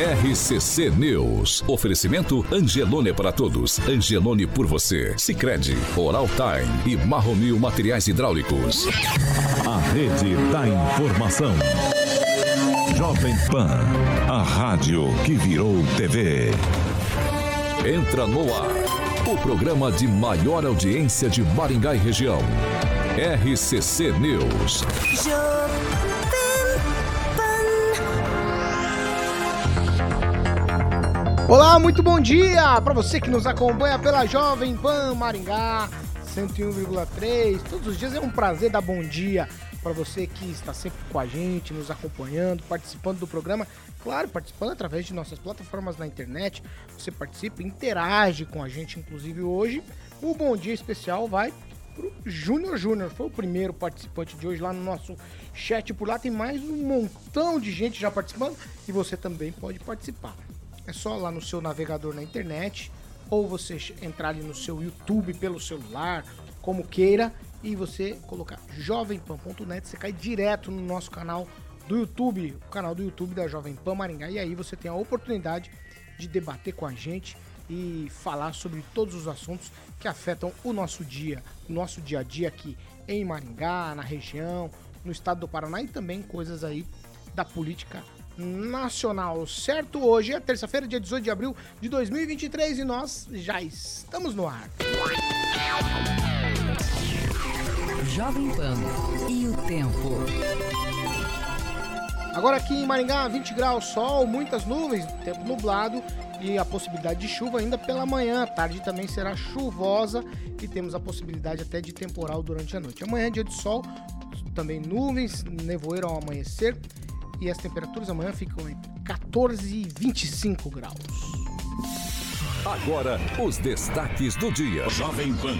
RCC News. Oferecimento Angelone para todos. Angelone por você. Sicredi, Oral Time e Marromil Materiais Hidráulicos. A rede da informação. Jovem Pan, a rádio que virou TV. Entra no ar. O programa de maior audiência de Maringá e região. RCC News. Olá, muito bom dia para você que nos acompanha pela Jovem Pan Maringá 101,3. Todos os dias é um prazer dar bom dia para você que está sempre com a gente, nos acompanhando, participando do programa. Claro, participando através de nossas plataformas na internet. Você participa, interage com a gente, inclusive hoje. O bom dia especial vai pro Júnior Júnior. Foi o primeiro participante de hoje lá no nosso chat. Por lá tem mais um montão de gente já participando e você também pode participar. É só lá no seu navegador na internet ou você entrar ali no seu YouTube pelo celular, como queira, e você colocar jovempan.net, você cai direto no nosso canal do YouTube, o canal do YouTube da Jovem Pan Maringá, e aí você tem a oportunidade de debater com a gente e falar sobre todos os assuntos que afetam o nosso dia, o nosso dia a dia aqui em Maringá, na região, no estado do Paraná e também coisas aí da política nacional, certo? Hoje é terça-feira, dia 18 de abril de 2023 e nós já estamos no ar. Jovem Pan e o tempo. Agora aqui em Maringá, 20 graus, sol, muitas nuvens, tempo nublado e a possibilidade de chuva ainda pela manhã. A tarde também será chuvosa e temos a possibilidade até de temporal durante a noite. Amanhã, dia de sol, também nuvens, nevoeiro ao amanhecer e as temperaturas amanhã ficam entre 14 e 25 graus. Agora, os destaques do dia. Jovem Pan.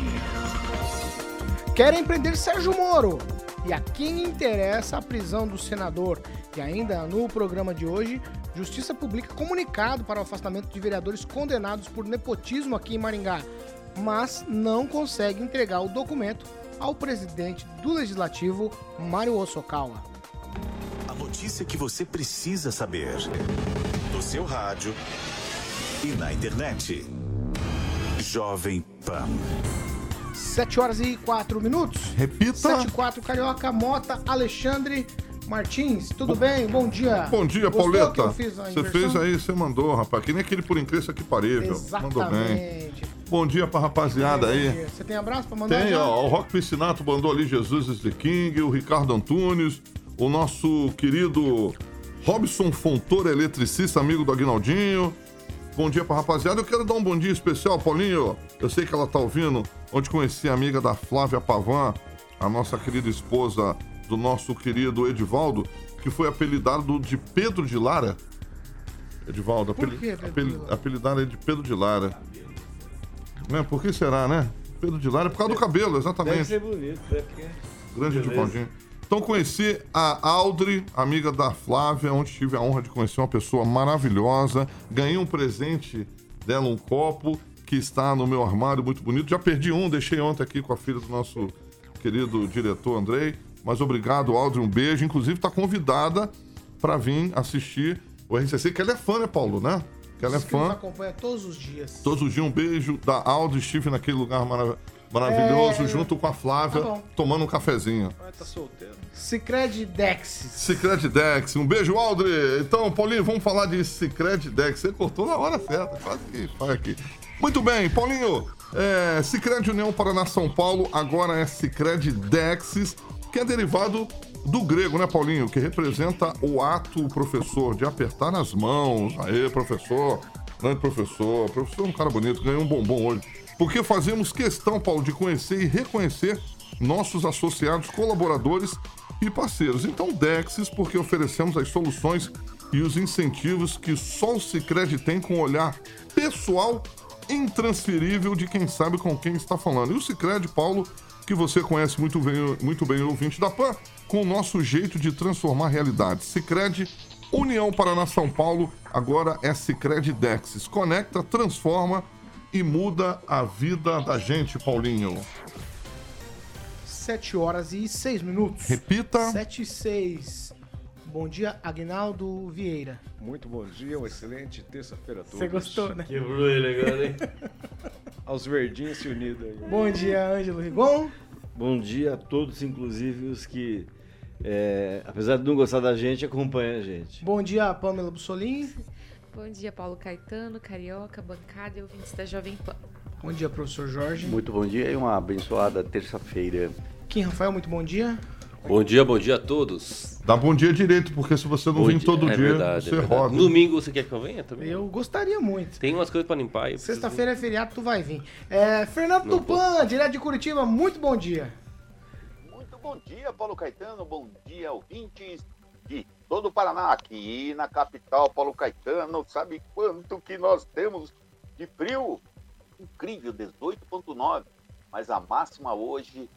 Querem prender Sérgio Moro. E a quem interessa a prisão do senador? E ainda no programa de hoje, Justiça publica comunicado para o afastamento de vereadores condenados por nepotismo aqui em Maringá, mas não consegue entregar o documento ao presidente do Legislativo, Mário Osokawa. Notícia que você precisa saber. No seu rádio e na internet. Jovem Pan. 7 horas e 4 minutos. Repita. 7 e 4, Carioca, Mota, Alexandre Martins, tudo bem? Bom dia. Bom dia, Gostou Pauleta. Você fez aí, você mandou, rapaz. Que nem aquele por incrível que parível. Mandou bem. Exatamente. Bom dia pra rapaziada Bom aí. Você tem abraço pra mandar? Tem, ó, o Rock Piscinato mandou ali Jesus is the King, o Ricardo Antunes, o nosso querido Robson Fontoura, eletricista, amigo do Aguinaldinho. Bom dia pra rapaziada. Eu quero dar um bom dia especial, Paulinho. Eu sei que ela tá ouvindo, onde conheci a amiga da Flávia Pavan, a nossa querida esposa do nosso querido Edivaldo, que foi apelidado de Pedro de Lara. Edivaldo, que de Lara? apelidado de Pedro de Lara. Né? Por que será, né? Pedro de Lara é por causa do cabelo, exatamente. Deve ser bonito, né? Porque... Grande. Edivaldinho. Então conheci a Audrey, amiga da Flávia, onde tive a honra de conhecer uma pessoa maravilhosa. Ganhei um presente dela, um copo, que está no meu armário, muito bonito. Já perdi um, deixei ontem aqui com a filha do nosso querido diretor Andrei. Mas obrigado, Audrey, um beijo. Inclusive está convidada para vir assistir o RCC, que ela é fã, né, Paulo, né? Que ela é fã. acompanha todos os dias. Todos os dias um beijo da Audrey. Estive naquele lugar marav- maravilhoso, É. junto com a Flávia, Tá tomando um cafezinho. Ah, tá solteiro. Cicred Dex. Cicred Dex, um beijo, Aldre. Então, Paulinho, vamos falar de Cicred Dex. Você cortou na hora certa, quase que faz aqui. Muito bem, Paulinho. É, Cicred União Paraná São Paulo, agora é Cicred Dexis, que é derivado do grego, né, Paulinho? Que representa o ato, o professor, de apertar as mãos. Aê, professor. Grande professor. Professor é um cara bonito, ganhou um bombom hoje. Porque fazemos questão, Paulo, de conhecer e reconhecer nossos associados, colaboradores e parceiros. Então, Dexis, porque oferecemos as soluções e os incentivos que só o Cicred tem com o olhar pessoal intransferível de quem sabe com quem está falando. E o Cicred, Paulo, que você conhece muito bem, muito bem o ouvinte da PAN, com o nosso jeito de transformar realidades. Cicred, União Paraná São Paulo, agora é Cicred Dexis. Conecta, transforma e muda a vida da gente, Paulinho. 7 horas e 6 minutos. Repita. 7 e 6. Bom dia, Agnaldo Vieira. Muito bom dia, uma excelente terça-feira a todos. Você gostou, né? Quebrou ele agora, hein? Aos verdinhos se unidos aí. Bom dia, Ângelo Rigon. Bom dia a todos, inclusive os que, é, apesar de não gostar da gente, acompanham a gente. Bom dia, Pamela Bussolini. Bom dia, Paulo Caetano, Carioca, bancada e ouvintes da Jovem Pan. Bom dia, professor Jorge. Muito bom dia e uma abençoada terça-feira. Kim Rafael, muito bom dia. Bom dia, bom dia a todos. Dá bom dia direito, porque se você não Bom vir dia- todo é dia, verdade, você é roda. Domingo você quer que eu venha também? Eu gostaria muito. Tem umas coisas pra limpar aí. Sexta-feira é feriado, tu vai vir. É, Fernando Não Tupan, direto de Curitiba, muito bom dia. Muito bom dia, Paulo Caetano. Bom dia, ouvintes de todo o Paraná. Aqui na capital, Paulo Caetano. Sabe quanto que nós temos de frio? Incrível, 18,9. Mas a máxima hoje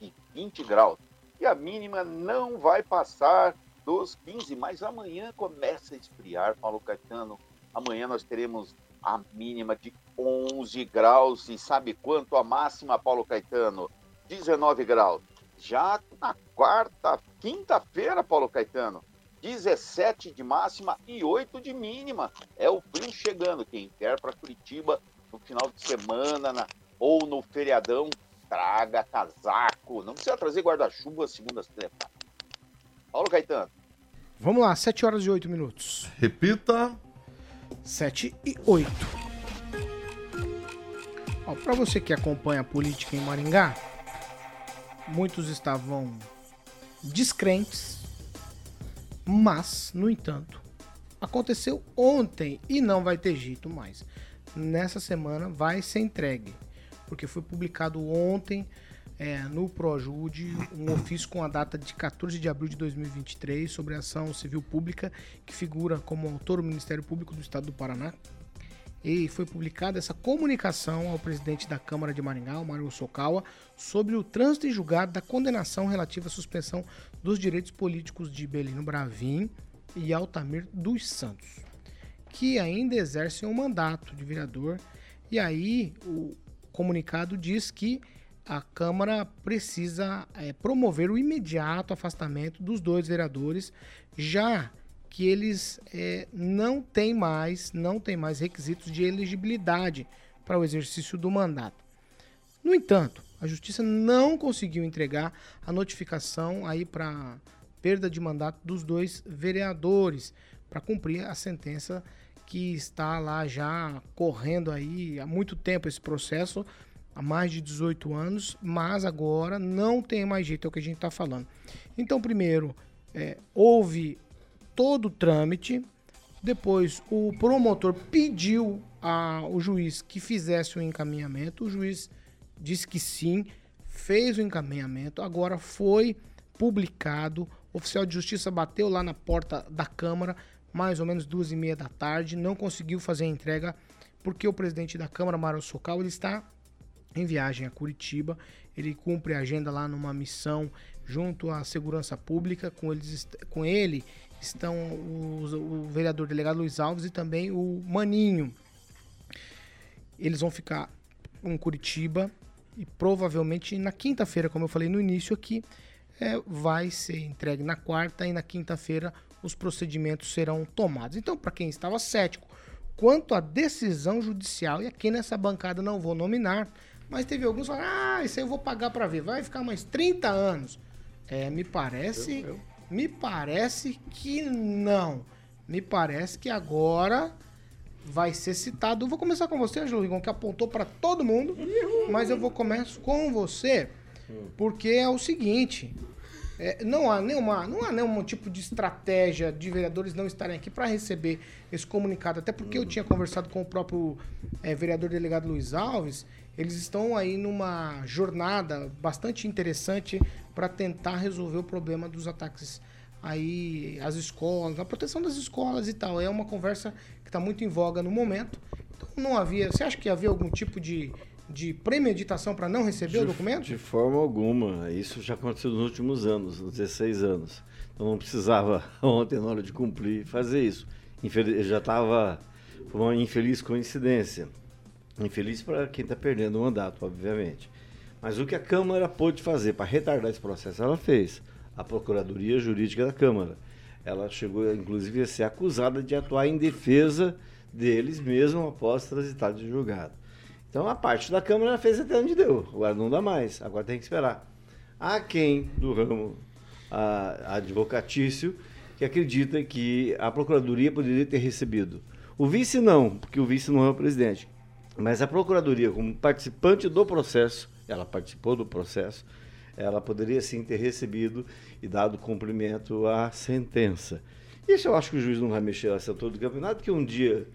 de 20 graus. E a mínima não vai passar dos 15. Mas amanhã começa a esfriar, Paulo Caetano. Amanhã nós teremos a mínima de 11 graus. E sabe quanto a máxima, Paulo Caetano? 19 graus. Já na quarta, quinta-feira, Paulo Caetano, 17 de máxima e 8 de mínima. É o frio chegando. Quem quer para Curitiba no final de semana na- ou no feriadão, traga casaco. Não precisa trazer guarda-chuva segunda sexta. Paulo Caetano. Vamos lá, 7 horas e 8 minutos. Repita. 7 e 8. Ó, pra você que acompanha a política em Maringá, muitos estavam descrentes, mas, no entanto, aconteceu ontem e não vai ter jeito mais. Nessa semana vai ser entregue, porque foi publicado ontem é, no Projude um ofício com a data de 14 de abril de 2023 sobre a ação civil pública que figura como autor o Ministério Público do Estado do Paraná. E foi publicada essa comunicação ao presidente da Câmara de Maringá, o Mário Sokawa, sobre o trânsito em julgado da condenação relativa à suspensão dos direitos políticos de Belino Bravin e Altamir dos Santos, que ainda exercem o mandato de vereador. E aí o comunicado diz que a Câmara precisa eh, promover o imediato afastamento dos dois vereadores, já que eles eh, não têm mais, não têm mais requisitos de elegibilidade para o exercício do mandato. No entanto, a Justiça não conseguiu entregar a notificação aí para perda de mandato dos dois vereadores para cumprir a sentença que está lá já correndo aí há muito tempo esse processo, há mais de 18 anos, mas agora não tem mais jeito, é o que a gente está falando. Então, primeiro, é, houve todo o trâmite, depois o promotor pediu ao juiz que fizesse o encaminhamento, o juiz disse que sim, fez o encaminhamento, agora foi publicado, o oficial de justiça bateu lá na porta da Câmara, mais ou menos duas e meia da tarde, não conseguiu fazer a entrega, porque o presidente da Câmara, Mário Socal, ele está em viagem a Curitiba, ele cumpre a agenda lá numa missão junto à segurança pública, com, eles, com ele estão o vereador delegado Luiz Alves e também o Maninho. Eles vão ficar em Curitiba e provavelmente na quinta-feira, como eu falei no início aqui, é, vai ser entregue na quarta e na quinta-feira os procedimentos serão tomados. Então, para quem estava cético quanto à decisão judicial, e aqui nessa bancada não vou nominar, mas teve alguns que falaram, ah, isso aí eu vou pagar para ver, vai ficar mais 30 anos. É, me parece, me parece que não. Me parece que agora vai ser citado. Vou começar com você, Angelo Rigon, que apontou para todo mundo, mas eu vou começar com você, porque é o seguinte. é, não há nenhuma, não há nenhum tipo de estratégia de vereadores não estarem aqui para receber esse comunicado, até porque eu tinha conversado com o próprio é, vereador delegado Luiz Alves. Eles estão aí numa jornada bastante interessante para tentar resolver o problema dos ataques aí às escolas, a proteção das escolas e tal. É uma conversa que está muito em voga no momento. Então não havia. Você acha que havia algum tipo de, de premeditação para não receber o documento? De forma alguma. Isso já aconteceu nos últimos anos, nos 16 anos. Então não precisava ontem, na hora de cumprir, fazer isso. Infeliz, já estava. Foi uma infeliz coincidência. Infeliz para quem está perdendo o mandato, obviamente. Mas o que a Câmara pôde fazer para retardar esse processo, ela fez. a Procuradoria Jurídica da Câmara. Ela chegou, inclusive, a ser acusada de atuar em defesa deles mesmo após transitar de julgado. Então a parte da Câmara fez até onde deu. Agora não dá mais. Agora tem que esperar. Há quem do ramo a, advocatício que acredita que a Procuradoria poderia ter recebido. O vice não, porque o vice não é o presidente. Mas a Procuradoria, como participante do processo, ela participou do processo, ela poderia sim ter recebido e dado cumprimento à sentença. Isso eu acho que o juiz não vai mexer a setor do campeonato, porque um dia.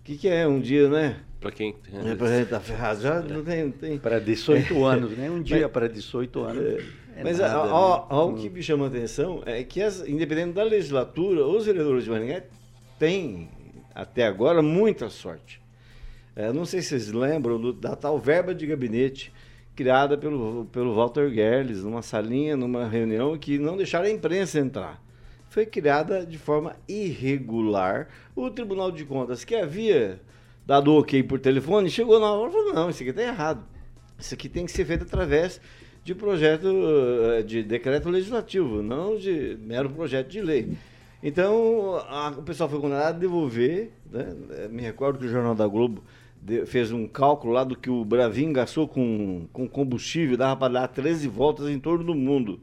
O que, que é um dia, né? Para quem. É, pra gente tá ferrado. Já não tem. tem... Para 18 É. anos, né? Um dia para 18 anos. é Mas nada, a- né? ó, o que me chama a atenção é que, as, independente da legislatura, os vereadores de Maringá têm, até agora, muita sorte. É, não sei se vocês lembram do- da tal verba de gabinete criada pelo, pelo Walter Gerles, numa salinha, numa reunião, que não deixaram a imprensa entrar. Foi criada de forma irregular. O Tribunal de Contas, que havia dado ok por telefone, chegou na hora e falou, não, isso aqui está errado. Isso aqui tem que ser feito através de projeto eh, de decreto legislativo, não de mero projeto de lei. Então, a- o pessoal foi condenado a devolver. Né? Me recordo que o Jornal da Globo fez um cálculo lá do que o Bravinho gastou com, com combustível, dava para dar 13 voltas em torno do mundo.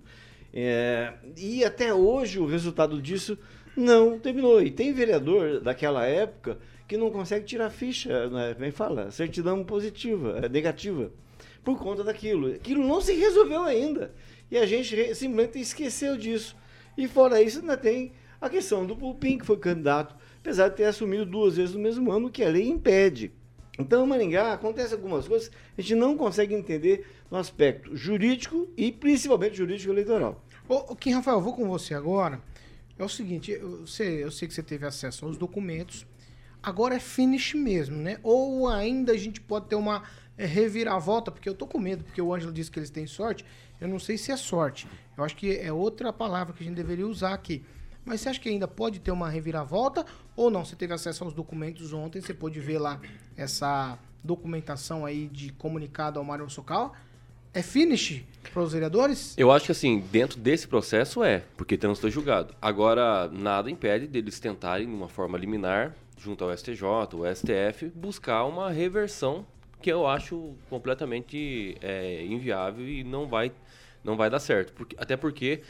É, e até hoje o resultado disso não terminou. E tem vereador daquela época que não consegue tirar ficha, né? Que fala? Certidão positiva, é, negativa, por conta daquilo. Aquilo não se resolveu ainda. E a gente simplesmente esqueceu disso. E fora isso, ainda tem a questão do Pulpim, que foi candidato, apesar de ter assumido duas vezes no mesmo ano, que a lei impede. Então, em Maringá, acontece algumas coisas que a gente não consegue entender no aspecto jurídico e principalmente jurídico eleitoral. Ô, Kim Rafael, eu vou com você agora. É o seguinte, eu sei, eu sei que você teve acesso aos documentos. Agora é finish mesmo, né? Ou ainda a gente pode ter uma é, reviravolta, porque eu tô com medo, porque o Ângelo disse que eles têm sorte. Eu não sei se é sorte. Eu acho que é outra palavra que a gente deveria usar aqui. Mas você acha que ainda pode ter uma reviravolta ou não? Você teve acesso aos documentos ontem, você pôde ver lá essa documentação aí de comunicado ao Mário Socal. É finish para os vereadores? Eu acho que assim, dentro desse processo é, porque transitou julgado. Agora, nada impede deles tentarem, de uma forma liminar, junto ao STJ, o STF, buscar uma reversão que eu acho completamente é, inviável e não vai, não vai dar certo. Porque, até porque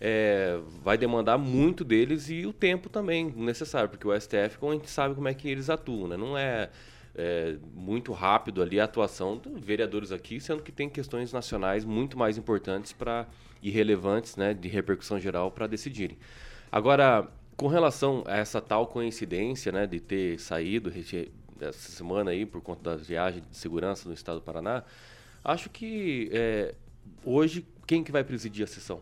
é, vai demandar muito deles e o tempo também necessário, porque o STF, como a gente sabe como é que eles atuam, né? não é, é, muito rápido ali a atuação dos vereadores aqui, sendo que tem questões nacionais muito mais importantes para e relevantes, né, de repercussão geral para decidirem. Agora, com relação a essa tal coincidência, né, de ter saído essa semana aí por conta das viagens de segurança no estado do Paraná, acho que é, hoje quem que vai presidir a sessão?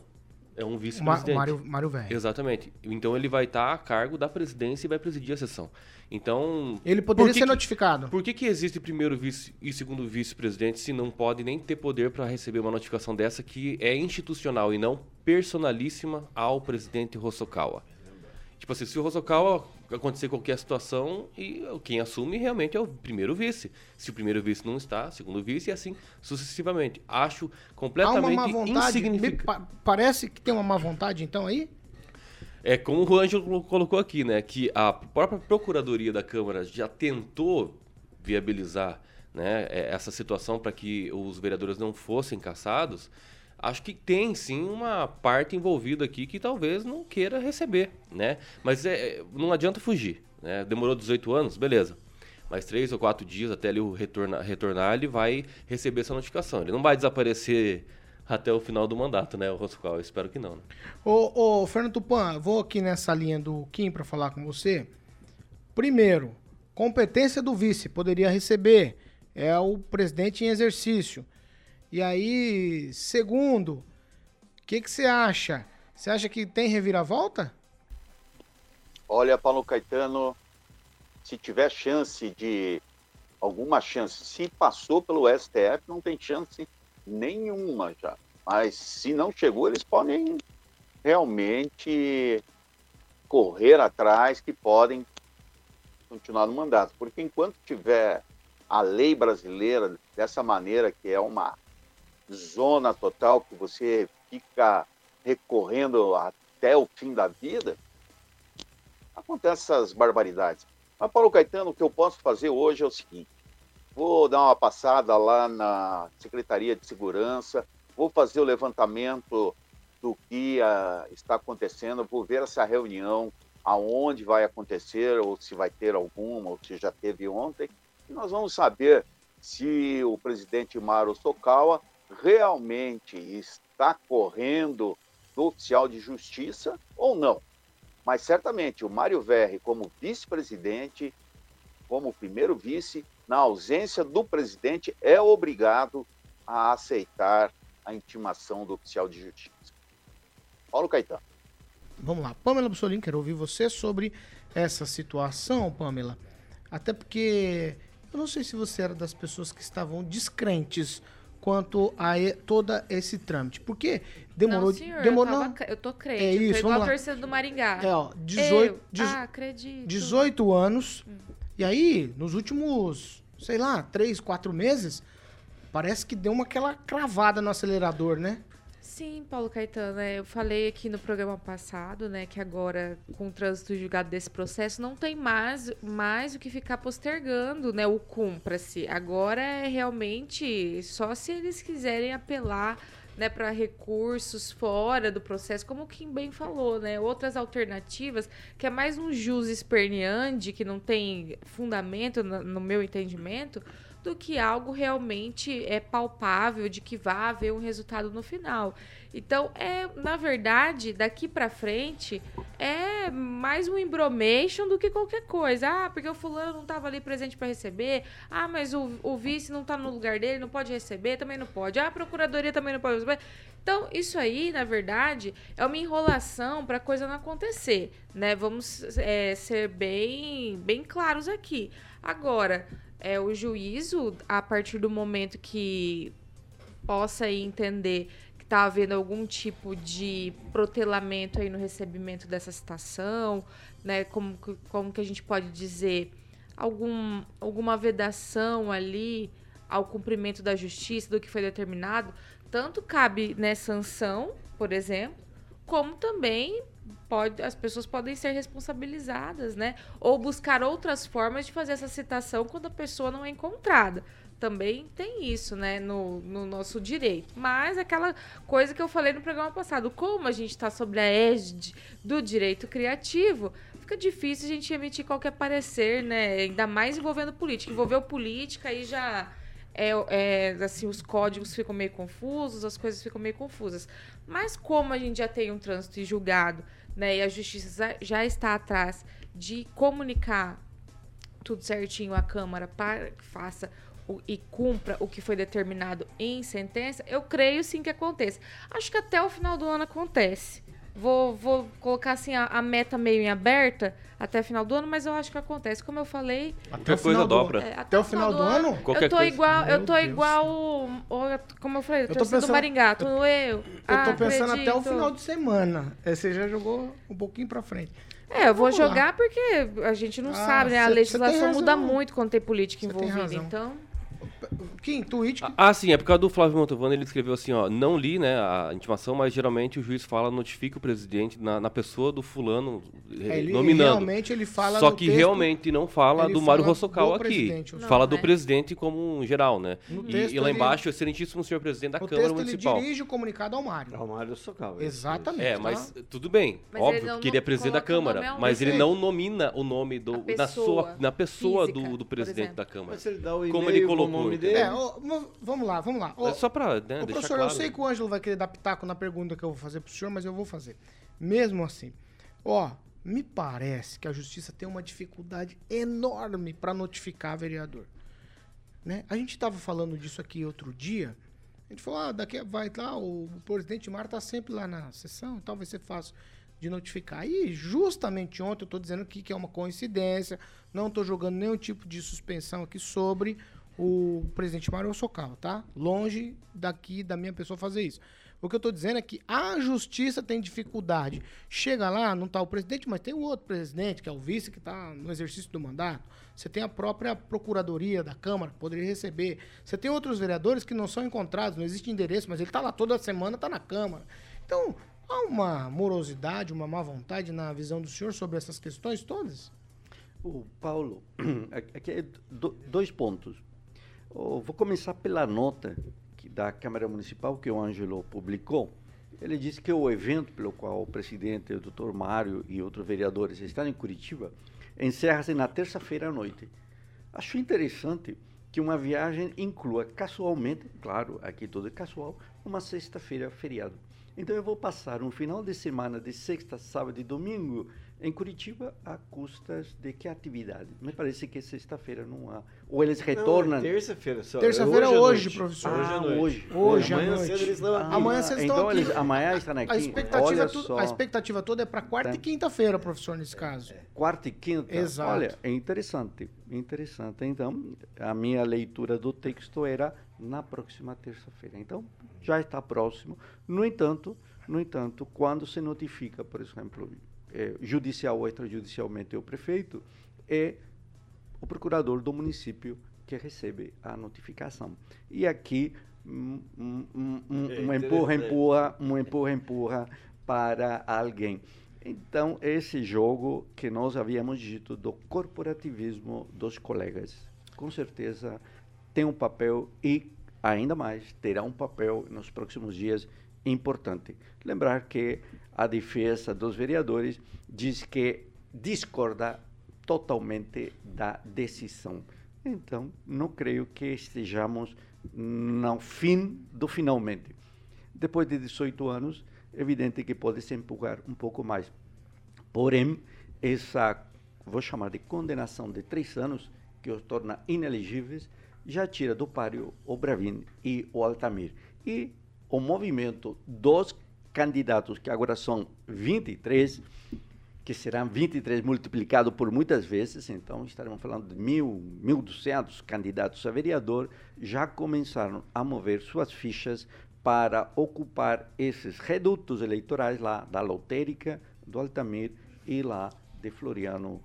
É um vice-presidente. Mário- Mário Velho. Exatamente. Então ele vai estar a cargo da presidência e vai presidir a sessão. Então. Ele poderia que ser que- notificado. Por que, que existe primeiro vice e segundo vice-presidente se não pode nem ter poder para receber uma notificação dessa que é institucional e não personalíssima ao presidente Hosokawa? Tipo assim, se o Hosokawa acontecer qualquer situação, e quem assume realmente é o primeiro vice. Se o primeiro vice não está, segundo vice, e assim sucessivamente. Acho completamente má vontade. Me insignificante. pa- parece que tem uma má vontade, então, aí? É como o Ângelo colocou aqui, né? Que a própria Procuradoria da Câmara já tentou viabilizar né, é, essa situação para que os vereadores não fossem caçados. Acho que tem sim uma parte envolvida aqui que talvez não queira receber, né? Mas é, não adianta fugir, né? Demorou 18 anos, beleza. Mais três ou quatro dias até ele retornar, retornar, ele vai receber essa notificação. Ele não vai desaparecer até o final do mandato, né? Eu espero que não, né? Ô, ô, Fernando Tupan, vou aqui nessa linha do Kim para falar com você. Primeiro, competência do vice, poderia receber. É o presidente em exercício. E aí, segundo, o que que você acha? Você acha que tem reviravolta? Olha, Paulo Caetano, se tiver chance de alguma chance, se passou pelo STF, não tem chance nenhuma já. Mas se não chegou, eles podem realmente correr atrás que podem continuar no mandato. Porque enquanto tiver a lei brasileira dessa maneira, que é uma zona total, que você fica recorrendo até o fim da vida, acontecem essas barbaridades. Mas, Paulo Caetano, o que eu posso fazer hoje é o seguinte: vou dar uma passada lá na Secretaria de Segurança, vou fazer o levantamento do que ah, está acontecendo, vou ver essa reunião, aonde vai acontecer, ou se vai ter alguma, ou se já teve ontem, e nós vamos saber se o presidente Maro Sokawa realmente está correndo do oficial de justiça ou não. Mas certamente o Mário Verri, como vice-presidente, como primeiro vice, na ausência do presidente, é obrigado a aceitar a intimação do oficial de justiça. Paulo Caetano. Vamos lá. Pamela Bussolini, quero ouvir você sobre essa situação, Pamela. Até porque eu não sei se você era das pessoas que estavam descrentes quanto a e- todo esse trâmite. Porque demorou. não, senhor, demorou eu, tava, cre- eu tô crente. É isso, vamos a lá. torcida do Maringá. É, ó, 18 Eu, ah, acredito. 18 anos. E aí, nos últimos, sei lá, 3, 4 meses, parece que deu uma aquela cravada no acelerador, né? Sim, Paulo Caetano, é, eu falei aqui no programa passado, né, que agora, com o trânsito julgado desse processo, não tem mais, mais o que ficar postergando, né, o cumpra-se. Agora é realmente só se eles quiserem apelar, né, para recursos fora do processo, como o Kim bem falou, né, outras alternativas, que é mais um jus esperneandi, que não tem fundamento no meu entendimento, do que algo realmente é palpável de que vai haver um resultado no final. Então, é, na verdade, daqui para frente é mais um embromation do que qualquer coisa. Ah, porque o fulano não estava ali presente para receber. Ah, mas o, o vice não está no lugar dele, não pode receber, também não pode. Ah, a procuradoria também não pode receber. Então, isso aí, na verdade, é uma enrolação para a coisa não acontecer, né? Vamos é, ser bem, bem claros aqui. Agora, é, o juízo, a partir do momento que possa entender que está havendo algum tipo de protelamento aí no recebimento dessa citação, né? Como, como que a gente pode dizer? Algum, alguma vedação ali ao cumprimento da justiça, do que foi determinado, tanto cabe né, sanção, por exemplo, como também pode, as pessoas podem ser responsabilizadas, né? Ou buscar outras formas de fazer essa citação quando a pessoa não é encontrada. Também tem isso, né, no, no nosso direito. Mas aquela coisa que eu falei no programa passado, como a gente está sobre a égide do direito criativo, fica difícil a gente emitir qualquer parecer, né? Ainda mais envolvendo política. Envolveu política aí já é, é, assim, os códigos ficam meio confusos, as coisas ficam meio confusas. Mas como a gente já tem um trânsito julgado, né, e a justiça já- está atrás de comunicar tudo certinho à Câmara para que faça o- e cumpra o que foi determinado em sentença, eu creio sim que aconteça. Acho que até o final do ano acontece. Vou, vou colocar assim a, a meta meio em aberta até o final do ano, mas eu acho que acontece. Como eu falei. Coisa final do-. É, Até o final do ano? Qualquer eu tô coisa. igual, eu Meu tô Deus. igual, o- como eu falei, Eu tô torcida do pensando- Maringá, tô eu. Eu Ah, tô pensando até o acredito. final de semana. É, Você já jogou um pouquinho pra frente. É, eu vou Vamos lá. jogar porque a gente não Ah, sabe, né? A cê- legislação tem muda muito quando tem política Cê tem envolvida, razão. então. Kim, tweet. Ah, sim, é por causa do Flávio Mantovani, ele escreveu assim, ó, não li, né, a intimação, mas geralmente o juiz fala, notifica o presidente na, na pessoa do fulano eh, É, ele- nominando. realmente ele fala Só que texto- realmente não fala ele do Mário Rossocal aqui. fala do né? presidente como um geral, né? E, e lá ele- embaixo, excelentíssimo senhor presidente da No Câmara texto ele Municipal. dirige o comunicado ao Mário. Ao Mário Socal. Exatamente. É, mas tudo bem, Mas ele óbvio que ele é presidente da Câmara, mas ele não nomina o nome do, A na, sua, pessoa na pessoa física, do, do presidente da Câmara. Mas ele dá o Como ele colocou, nome dele. É, ó, vamos lá, vamos lá. Ó, É só pra né, Ô, professor, claro. eu sei que o Ângelo vai querer dar pitaco na pergunta que eu vou fazer pro senhor, mas eu vou fazer. Mesmo assim, ó, me parece que a justiça tem uma dificuldade enorme para notificar vereador. Né? A gente tava falando disso aqui outro dia. A gente falou, ah, daqui vai lá, o, o presidente Mar tá sempre lá na sessão, então vai ser fácil de notificar. E justamente ontem eu tô dizendo aqui que é uma coincidência, não tô jogando nenhum tipo de suspensão aqui sobre o presidente Mário Socal, tá? Longe daqui da minha pessoa fazer isso. O que eu tô dizendo é que a justiça tem dificuldade. Chega lá, não tá o presidente, mas tem o outro presidente, que é o vice, que tá no exercício do mandato. Você tem a própria procuradoria da Câmara, que poderia receber. Você tem outros vereadores que não são encontrados, não existe endereço, mas ele tá lá toda semana, tá na Câmara. Então, Há uma morosidade, uma má vontade na visão do senhor sobre essas questões todas? O Paulo, aqui é do- dois pontos. Eu vou começar pela nota que da Câmara Municipal que o Ângelo publicou. Ele disse que o evento pelo qual o presidente, o doutor Mário e outros vereadores estão em Curitiba encerra-se na terça-feira à noite. Acho interessante que uma viagem inclua casualmente, claro, aqui tudo é casual, uma sexta-feira feriado. Então eu vou passar um final de semana de sexta, sábado e domingo em Curitiba a custas de que atividade? Me parece que sexta-feira não há. Ou eles retornam. Não, terça-feira só. Terça-feira à hoje, professor. Hoje à Ah, hoje. Hoje à amanhã noite. cedo eles estão aqui. Amanhã vocês estão então aqui. eles amanhã estão aqui. A expectativa, Olha tu- só. a expectativa toda é para quarta e quinta-feira, professor, nesse caso. Quarta e quinta. Exato. Olha, é interessante. Interessante. Então, a minha leitura do texto era na próxima terça-feira. Então, já está próximo. No entanto, no entanto, quando se notifica, por exemplo, eh, judicial ou extrajudicialmente o prefeito, é o procurador do município que recebe a notificação. E aqui um, um, um, um, É um empurra, empurra, um empurra, empurra para alguém. Então, esse jogo que nós havíamos dito do corporativismo dos colegas, com certeza tem um papel e, ainda mais, terá um papel nos próximos dias importante. Lembrar que a defesa dos vereadores diz que discorda totalmente da decisão. Então, não creio que estejamos no fim do finalmente. Depois de 18 anos, é evidente que pode se empurrar um pouco mais. Porém, essa, vou chamar de condenação de três anos, que os torna inelegíveis, já tira do páreo o Bravin e o Altamir. E o movimento dos candidatos, que agora são 23, que serão 23 multiplicado por muitas vezes, então estaremos falando de mil, 1.200 candidatos a vereador, já começaram a mover suas fichas para ocupar esses redutos eleitorais lá da Lotérica, do Altamir e lá de Floriano.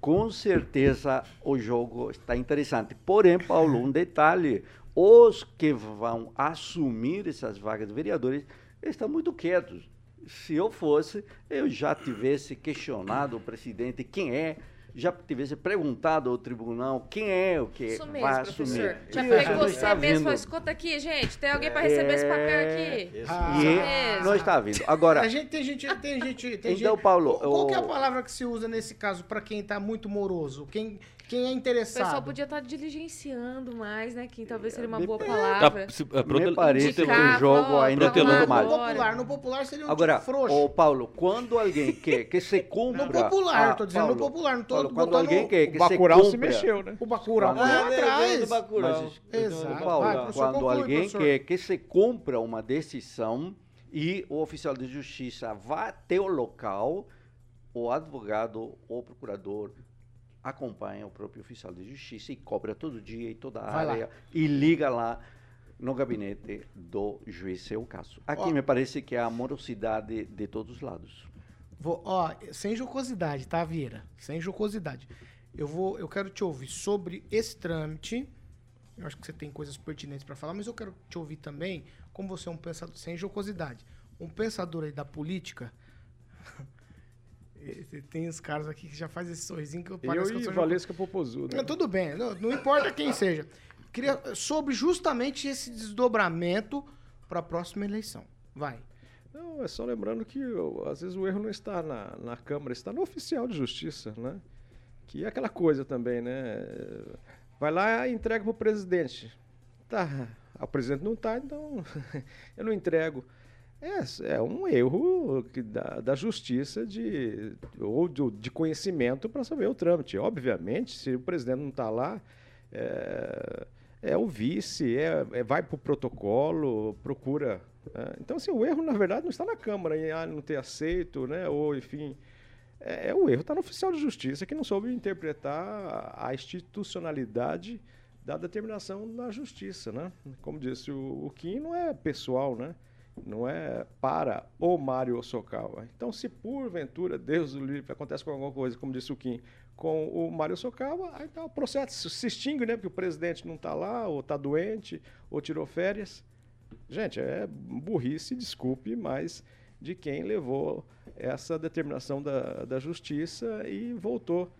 Com certeza o jogo está interessante. Porém, Paulo, um detalhe: os que vão assumir essas vagas de vereadores estão muito quietos. Se eu fosse, eu já tivesse questionado o presidente quem é, já tivesse perguntado ao tribunal quem é o que Isso mesmo, vai professor. assumir. Já falei com você está mesmo. escuta aqui, gente. Tem alguém para receber esse papel aqui? É, Ah, e mesmo. não está vindo. Agora, A gente tem gente, tem gente, tem Então, gente- Paulo, qual, qual que é a palavra que se usa nesse caso para quem tá muito moroso? Quem, quem é O interessado? pessoal podia estar diligenciando mais, né? Que talvez seria uma boa Tá, palavra. se- é, protel- me parece que o jogo ainda protelando tem no mais. agora. popular, no popular seria um Agora, tipo frouxo. ô Paulo, quando alguém quer que se cumpra... No popular, Ah, tô dizendo no Paulo, popular, não tô Paulo, quando alguém quer que O se Bacurau se cumpra... mexeu, né? o Bacurau correu Ah, atrás. Mas, Exato. Paulo, Vai, quando conclui, alguém professor. quer que se cumpra uma decisão e o oficial de justiça vá até o local, o advogado ou procurador acompanha o próprio oficial de justiça e cobra todo dia e toda a Vai lá. área e liga lá no gabinete do juiz seu caso. Aqui me parece que há morosidade de todos os lados. Vou, ó, sem jocosidade, tá, Vieira? Sem jocosidade. Eu vou, eu quero te ouvir sobre esse trâmite. Eu acho que você tem coisas pertinentes para falar, mas eu quero te ouvir também, como você é um pensador sem jocosidade, um pensador aí da política. Tem os caras aqui que já faz esse sorrisinho que eu Eu pareço que eu e Valesca Popozuda. Não, tudo bem, não, não importa quem seja. Queria sobre justamente esse desdobramento para a próxima eleição. Vai. Não, é só lembrando que às vezes o erro não está na, na Câmara, está no oficial de justiça, né? Que é aquela coisa também, né? Vai lá e entrega para o presidente. Tá, o presidente não tá, então eu não entrego. É, é um erro da, da justiça de, ou de, de conhecimento para saber o trâmite. Obviamente, se o presidente não está lá, é, é o vice, é, é- vai para o protocolo, procura. né? Então, assim, o erro, na verdade, não está na Câmara, em ah, não ter aceito, né? ou enfim. É, é o erro está no oficial de justiça que não soube interpretar a institucionalidade da determinação da justiça, né? Como disse o, o Kim, não é pessoal, né? Não é para o Mário Sokawa. Então, se porventura, Deus o livre, acontece com alguma coisa, como disse o Kim, com o Mário Sokawa, aí tá, o processo se extingue, né? Porque o presidente não está lá, ou está doente, ou tirou férias. Gente, é burrice, desculpe, mas de quem levou essa determinação da, da justiça e voltou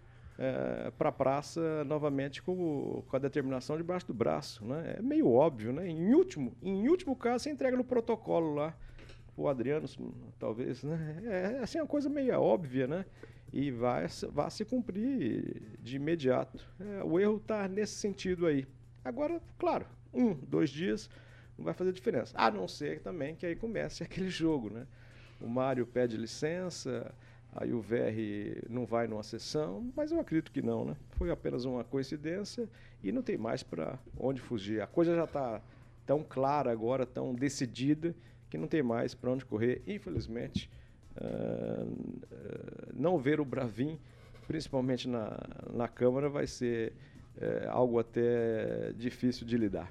para a praça novamente com, com a determinação debaixo do braço. Né? É meio óbvio, né? Em último, em último caso, você entrega no protocolo lá o Adriano, talvez, né? É assim, uma coisa meio óbvia, né? E vai, se- vai se cumprir de imediato. É, o erro está nesse sentido aí. Agora, claro, um, dois dias não vai fazer diferença. A não ser também que aí comece aquele jogo, né? O Mário pede licença, aí o VR não vai numa sessão, mas eu acredito que não, né? Foi apenas uma coincidência e não tem mais para onde fugir. A coisa já está tão clara agora, tão decidida, que não tem mais para onde correr. Infelizmente, ah, ah, não ver o Bravin, principalmente na, na Câmara, vai ser eh, algo até difícil de lidar.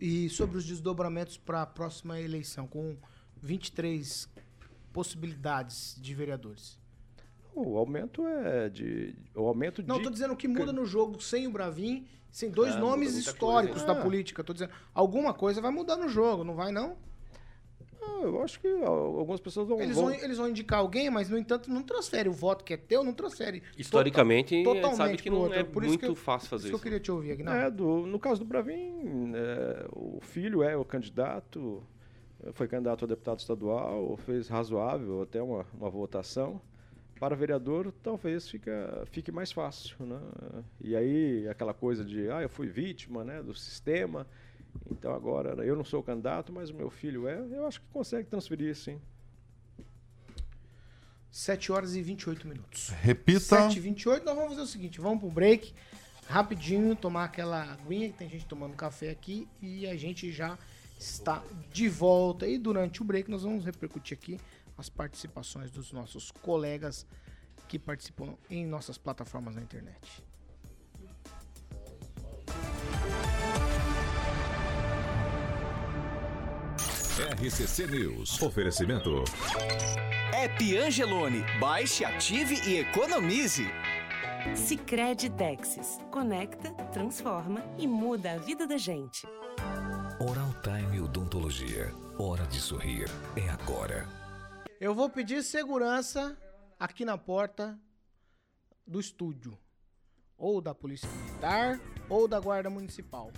E sobre os desdobramentos para a próxima eleição, com 23 possibilidades de vereadores. O aumento é de. O aumento Não, de. tô dizendo que muda no jogo sem o Bravin, sem dois Ah, nomes históricos coisa. da Ah. política. Tô dizendo, alguma coisa vai mudar no jogo, não vai não? Ah, eu acho que al- algumas pessoas vão. Eles vão- vão, eles vão indicar alguém, mas no entanto não transfere o voto que é teu, não transfere. Historicamente, tota- gente sabe que não outro. é Por isso muito eu- fácil fazer isso. que eu isso. queria te ouvir, Aguinaldo. É, do, no caso do Bravin, é, o filho é o candidato, foi candidato a deputado estadual, fez razoável até uma, uma votação. Para vereador, talvez fica, fique mais fácil. Né? E aí, aquela coisa de, ah, eu fui vítima né, do sistema, então agora eu não sou o candidato, mas o meu filho é. Eu acho que consegue transferir, sim. 7 horas e 28 minutos. Repita. 7 e 28 nós vamos fazer o seguinte, vamos pro break, rapidinho, tomar aquela aguinha, que tem gente tomando café aqui, e a gente já está de volta. E durante o break nós vamos repercutir aqui as participações dos nossos colegas que participam em nossas plataformas na internet. RCC News. Oferecimento. App Angelone. Baixe, ative e economize. Sicredi Texas. Conecta, transforma e muda a vida da gente. Oral Time Odontologia. Hora de sorrir. É agora. Eu vou pedir segurança aqui na porta do estúdio. Ou da Polícia Militar, ou da Guarda Municipal.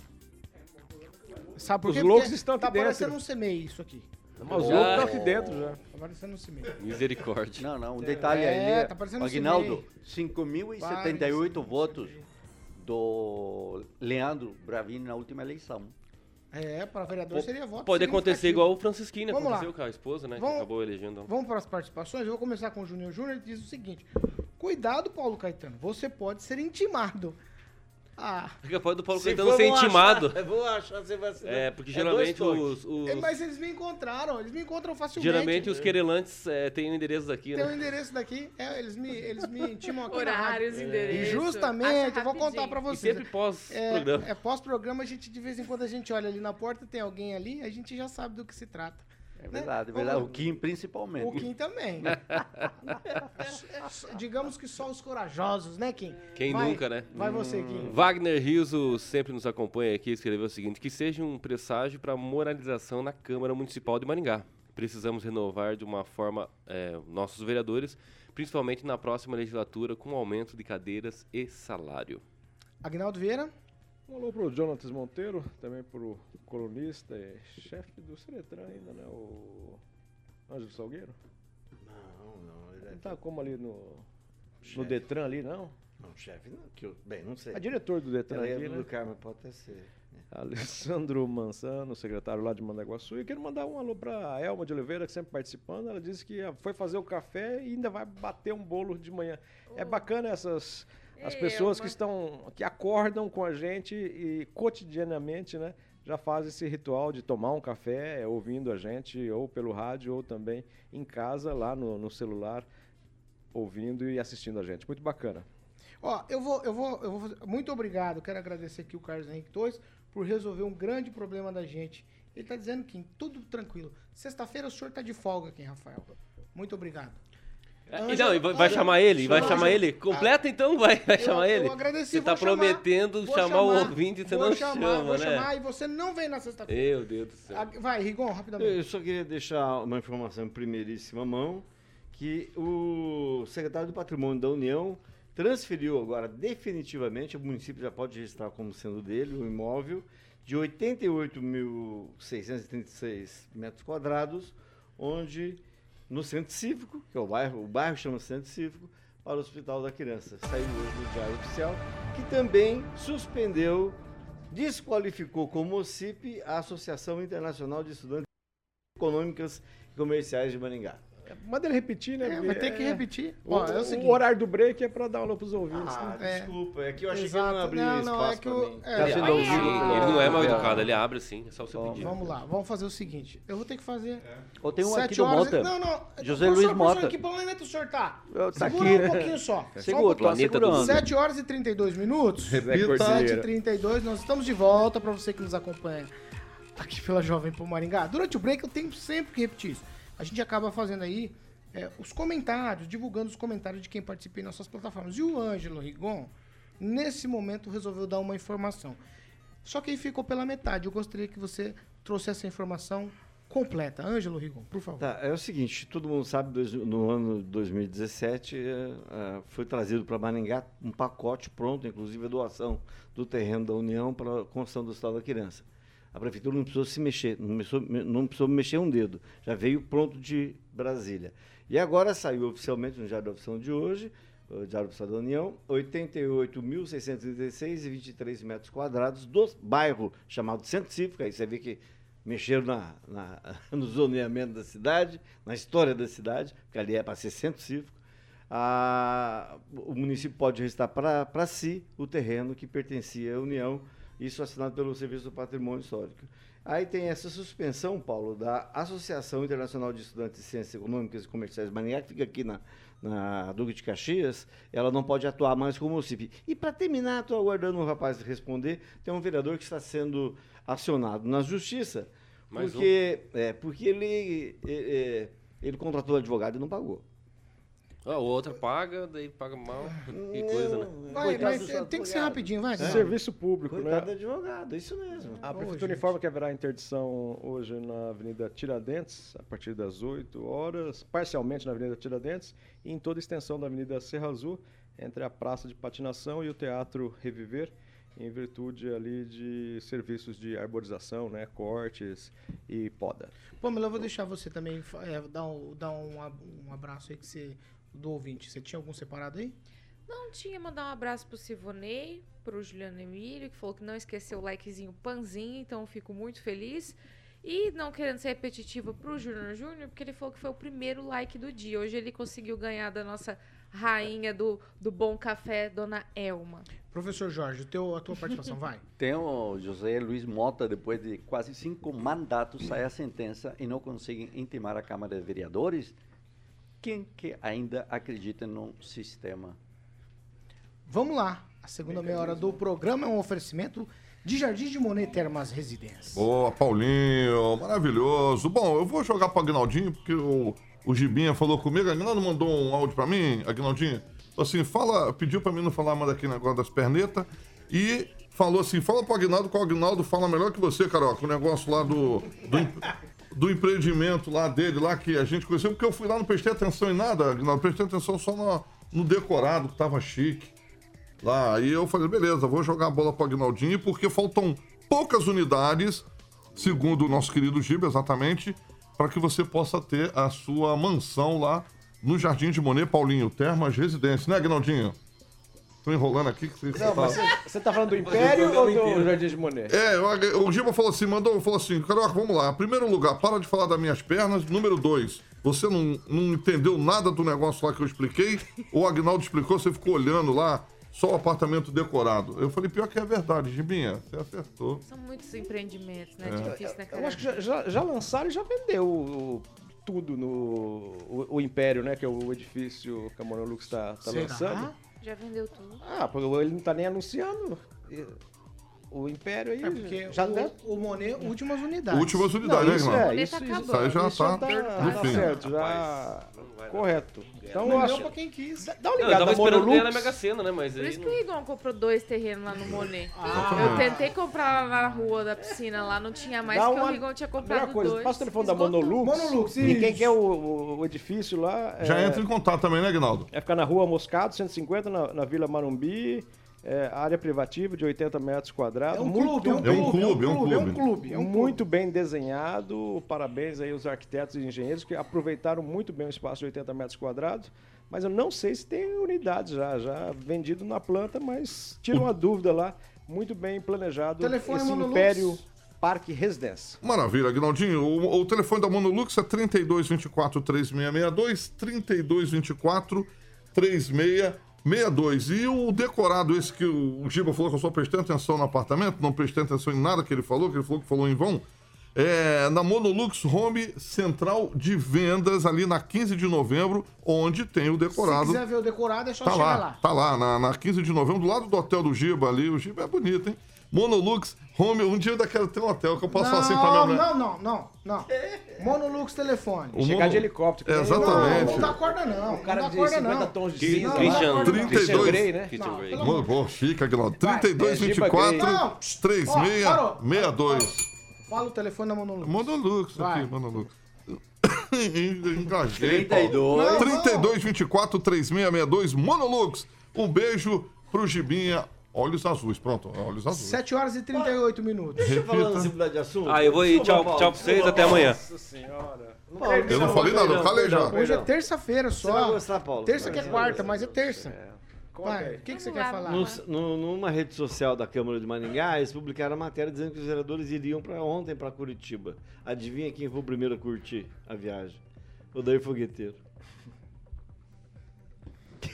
Sabe por Os quê? loucos Porque estão aqui Tá dentro. parecendo um CMEI isso aqui. Mas os loucos estão aqui dentro já. Tá parecendo um CMEI. Misericórdia. Não, não, um detalhe É, aí. tá parecendo um Aguinaldo, CMEI. 5.078 votos do Leandro Bravini na última eleição. É, para vereador seria voto Pode acontecer igual o Francisquinho, né? Vamos lá. Aconteceu com a esposa, né? Vamos- Que acabou elegendo. Vamos para as participações. Eu vou começar com o Júnior Júnior. Ele diz o seguinte: Cuidado, Paulo Caetano. Você pode ser intimado. Ah. Fica pode do Paulo Se Caetano for, ser intimado. achar- vou achar, você vai ser- É, porque é geralmente dois os, os- É, Mas eles me encontraram, eles me encontram facilmente. geralmente os querelantes é, têm o endereço daqui, Tem o né? endereço daqui, é, eles, me, eles me intimam aqui Horários, na rádio. endereço, E justamente, eu vou contar pra E vocês. sempre pós-programa. É, é pós-programa, a gente de vez em quando a gente olha ali na porta, tem alguém ali, a gente já sabe do que se trata. É verdade, é verdade. O Kim principalmente. O Kim também. Digamos que só os corajosos, né, Kim? Quem Vai- nunca, né? Vai você, Kim. Wagner Riso sempre nos acompanha aqui, escreveu o seguinte: que seja um presságio para moralização na Câmara Municipal de Maringá. Precisamos renovar de uma forma é, nossos vereadores, principalmente na próxima legislatura, com aumento de cadeiras e salário. Agnaldo Vieira. Um alô pro Jonatas Monteiro, também pro colunista e chefe do Seretran ainda, né? O Ângelo Salgueiro. Não, não. Ele é Ele tá como ali no, Chefe. no Detran ali, não? Não, chefe, não, que eu, bem, não sei. É diretor do Detran Ela é aqui, do né? Carmo, pode até ser. Alessandro Mansano, secretário lá de Mandaguaçu. E quero mandar um alô pra Elma de Oliveira, que sempre participando. Ela disse que foi fazer o café e ainda vai bater um bolo de manhã. É bacana essas as Ei, pessoas que estão que acordam com a gente e cotidianamente, né, já fazem esse ritual de tomar um café ouvindo a gente ou pelo rádio ou também em casa lá no, no celular ouvindo e assistindo a gente. Muito bacana. Ó, eu vou, eu vou, eu vou fazer. Muito obrigado. Quero agradecer aqui o Carlos Henrique Torres por resolver um grande problema da gente. Ele tá dizendo que tudo tranquilo. Sexta-feira o senhor tá de folga aqui, Rafael. Muito obrigado. E não, e vai, vai chamar ele? Vai chamar ele? Completa então? Vai, vai chamar ele? Eu agradeci, Você tá vou chamar, prometendo vou chamar o chamar, ouvinte e você vou não chamar, chama, vou né? chamar e você não vem na sexta-feira. Meu Deus do céu. Ah, Vai, Rigon, rapidamente. Eu só queria deixar uma informação em primeiríssima mão, que o secretário do Patrimônio da União transferiu agora definitivamente, o município já pode registrar como sendo dele, o imóvel, de 88.636 metros quadrados, onde no Centro Cívico, que é o bairro, o bairro chama Centro Cívico, para o Hospital da Criança. Saiu hoje no Diário Oficial, que também suspendeu, desqualificou como OCIP a Associação Internacional de Estudantes Econômicas e Comerciais de Maringá. Manda ele repetir, né? É, vai ter que repetir. O, Ó, é o o horário do break é pra dar aula pros ouvintes. Ah, né? desculpa, é que eu achei Exato. que ele não abria Não, espaço não, é que pra o- mim. é, Ele, Tá sendo ele- ele não é mal educado, ele abre sim, é só você Ó, pedir. Vamos lá, vamos fazer o seguinte. Eu vou ter que fazer. Ou tem um sete aqui do horas- Mota. Não, não. José Luiz Mota. Que planeta o senhor tá? Eu- tá Segura aqui. um pouquinho só. só um Segura, pouquinho. tô segurando. 7 horas e 32 minutos. Repita. 7 e 32 nós estamos de volta para você que nos acompanha aqui pela Jovem Pan Maringá. Durante o break eu tenho sempre que repetir isso. A gente acaba fazendo aí é, os comentários, divulgando os comentários de quem participa em nossas plataformas. E o Ângelo Rigon, nesse momento, resolveu dar uma informação. Só que aí ficou pela metade. Eu gostaria que você trouxe essa informação completa. Ângelo Rigon, por favor. Tá, é o seguinte, todo mundo sabe, dois- no ano 2017 eh, eh, foi trazido para Maringá um pacote pronto, inclusive a doação do terreno da União para a construção do Estado da Criança. A prefeitura não precisou se mexer, não precisou, não precisou mexer um dedo, já veio pronto de Brasília. E agora saiu oficialmente no Diário Oficial de hoje, o Diário Oficial da União, 88.636 e 23 metros quadrados do bairro chamado Centro Cívico, aí você vê que mexeram na, na- no zoneamento da cidade, na história da cidade, porque ali é para ser centro cívico. O município pode registrar para si o terreno que pertencia à União, isso assinado pelo Serviço do Patrimônio Histórico. Aí tem essa suspensão, Paulo, da Associação Internacional de Estudantes de Ciências Econômicas e Comerciais Maringá, que fica aqui na, na Duque de Caxias, ela não pode atuar mais como município. E para terminar, estou aguardando o rapaz responder, tem um vereador que está sendo acionado na Justiça, Mais porque, é, porque ele, é, é, ele contratou advogado e não pagou. Ah, o outro paga, daí paga mal. Que coisa, né? Vai, Coitado vai, tem- que ser rapidinho, vai. É. Não. Serviço público, Coitado do né? advogado, isso mesmo. A Ô, Prefeitura gente. informa que haverá interdição hoje na Avenida Tiradentes, a partir das 8 horas, parcialmente na Avenida Tiradentes, e em toda a extensão da Avenida Serra Azul, entre a Praça de Patinação e o Teatro Reviver, em virtude ali de serviços de arborização, né, cortes e poda. Pamela, eu vou deixar você também é, dar, um, dar um, um abraço aí que você, do ouvinte. Você tinha algum separado aí? Não tinha mandar um abraço pro Sivonei, pro Juliano Emílio, que falou que não esqueceu o likezinho panzinho, então eu fico muito feliz. E não querendo ser repetitiva pro Júnior Júnior, porque ele falou que foi o primeiro like do dia. Hoje ele conseguiu ganhar da nossa rainha do, do bom café, Dona Elma. Professor Jorge, o teu, a tua participação, vai. Tem o José Luiz Mota, depois de quase cinco mandatos, sai a sentença e não conseguem intimar a Câmara de Vereadores. Quem que ainda acredita num sistema? Vamos lá. A segunda meia hora do programa é um oferecimento de Jardim de Monet Termas Residência. Boa, Paulinho, maravilhoso. Bom, eu vou jogar pro Agnaldinho, porque o, o Gibinha falou comigo. Agnaldo mandou um áudio pra mim, Agnaldinho. Falou assim, fala, pediu pra mim não falar mais daquele negócio das pernetas. E falou assim, fala pro Agnaldo que o Agnaldo fala melhor que você, Carioca. O negócio lá do, do, do empreendimento lá dele, lá que a gente conheceu. Porque eu fui lá, não prestei atenção em nada, Agnaldo. Prestei atenção só no, no decorado, que tava chique. Lá, aí eu falei, beleza, vou jogar a bola pro Agnaldinho, porque faltam poucas unidades, segundo o nosso querido Giba, exatamente, para que você possa ter a sua mansão lá no Jardim de Monet, Paulinho, Termas Residência, né, Agnaldinho? Tô enrolando aqui. Que você Não, tá- mas você, tá falando do Império ou do Jardim de Monet? É, o, o Giba falou assim, mandou, falou assim, Carioca, vamos lá. Primeiro lugar, para de falar das minhas pernas. Número dois, você não, não entendeu nada do negócio lá que eu expliquei? O Agnaldo explicou, você ficou olhando lá, só o apartamento decorado. Eu falei, pior que é verdade, Gibinha, você acertou. São muitos empreendimentos, né? É. Difícil, né, Eu acho que cara? já, já, já lançaram e já vendeu o- tudo no o, o Império, né? Que é o edifício que a Monolux está tá Será? lançando. Já vendeu tudo. Ah, porque ele não tá nem anunciando. O Império aí É porque já o, deve- o Monet, últimas unidades. Últimas unidades, né, isso Ignaldo? é, Tá isso, acabando. Isso aí já isso tá tá, no tá fim. certo, já correto. Então eu Vendeu acho pra quem quis. Dá uma Não, eu ligada tava esperando ganhar na. Mega Sena, né? Mas Por isso que não- o Rigon comprou dois terrenos lá no Monet. Ah. Eu tentei comprar lá na rua da piscina, lá não tinha mais, Dá porque uma- o Rigon tinha comprado coisa, dois. passa o telefone da esgotou. Monolux. Monolux, E quem isso. quer o, o- o edifício lá. Já é, entra em contato também, né, Aguinaldo? É ficar na rua Moscado, 150, na, na Vila Marumbi. É, área privativa de 80 metros quadrados. É um muito clube, é um bem- clube, é um clube, é um clube. É um muito bem desenhado. Parabéns aí aos arquitetos e engenheiros que aproveitaram muito bem o espaço de 80 metros quadrados. Mas eu não sei se tem unidade já, já vendido na planta, mas tira uma dúvida lá. Muito bem planejado Telefone esse Monolux. Império Parque Residência. Maravilha, Aguinaldinho. O, o telefone da Monolux é 3224 3662, 3224 3662. E o decorado, esse que o Giba falou que eu só prestei atenção no apartamento, não prestei atenção em nada que ele falou, que ele falou que falou em vão. É na Monolux Home Central de Vendas, ali na 15 de novembro, onde tem o Se decorado. quiser ver o decorado, é só Tá chegar lá, lá. tá lá, na, na 15 de novembro, do lado do hotel do Giba ali. O Giba é bonito, hein? Monolux Home, um dia eu ainda quero ter um hotel que eu posso falar assim pra minha mulher. Não, não, não, não. Monolux telefone. O Chegar Mono- de helicóptero. nem Exatamente. Não, não dá corda não. O cara não dá de corda 50 não. tons de cinza. Christian- lá. 32. Christian Grey, né? Christian Não, Grey. Mano, pô, chique, Aguinaldo. É, 32, Giba 24, Grey. Não. 36, Ó, parou. 62. Fala o telefone da Monolux. Monolux Vai. aqui, Monolux. Engajei. 32. Não, 32, 24, 3662, Monolux. Um beijo pro Gibinha. Olhos azuis, pronto, olhos azuis. 7 horas e 38 minutos. Deixa eu falar assim, mudar de assunto. Ah, eu vou ir. Tchau, tchau pra vocês. Até amanhã. Nossa senhora. Paulo, Eu não falei nada, eu falei já. Hoje é terça-feira Você vai só. gostar, Paulo. Terça que é quarta, mas é terça. Vai, aí. o que, que você quer falar? No- no- numa rede social da Câmara de Maringá, eles publicaram a matéria dizendo que os vereadores iriam para ontem para Curitiba. Adivinha quem foi o primeiro a curtir a viagem? O Daí Fogueteiro.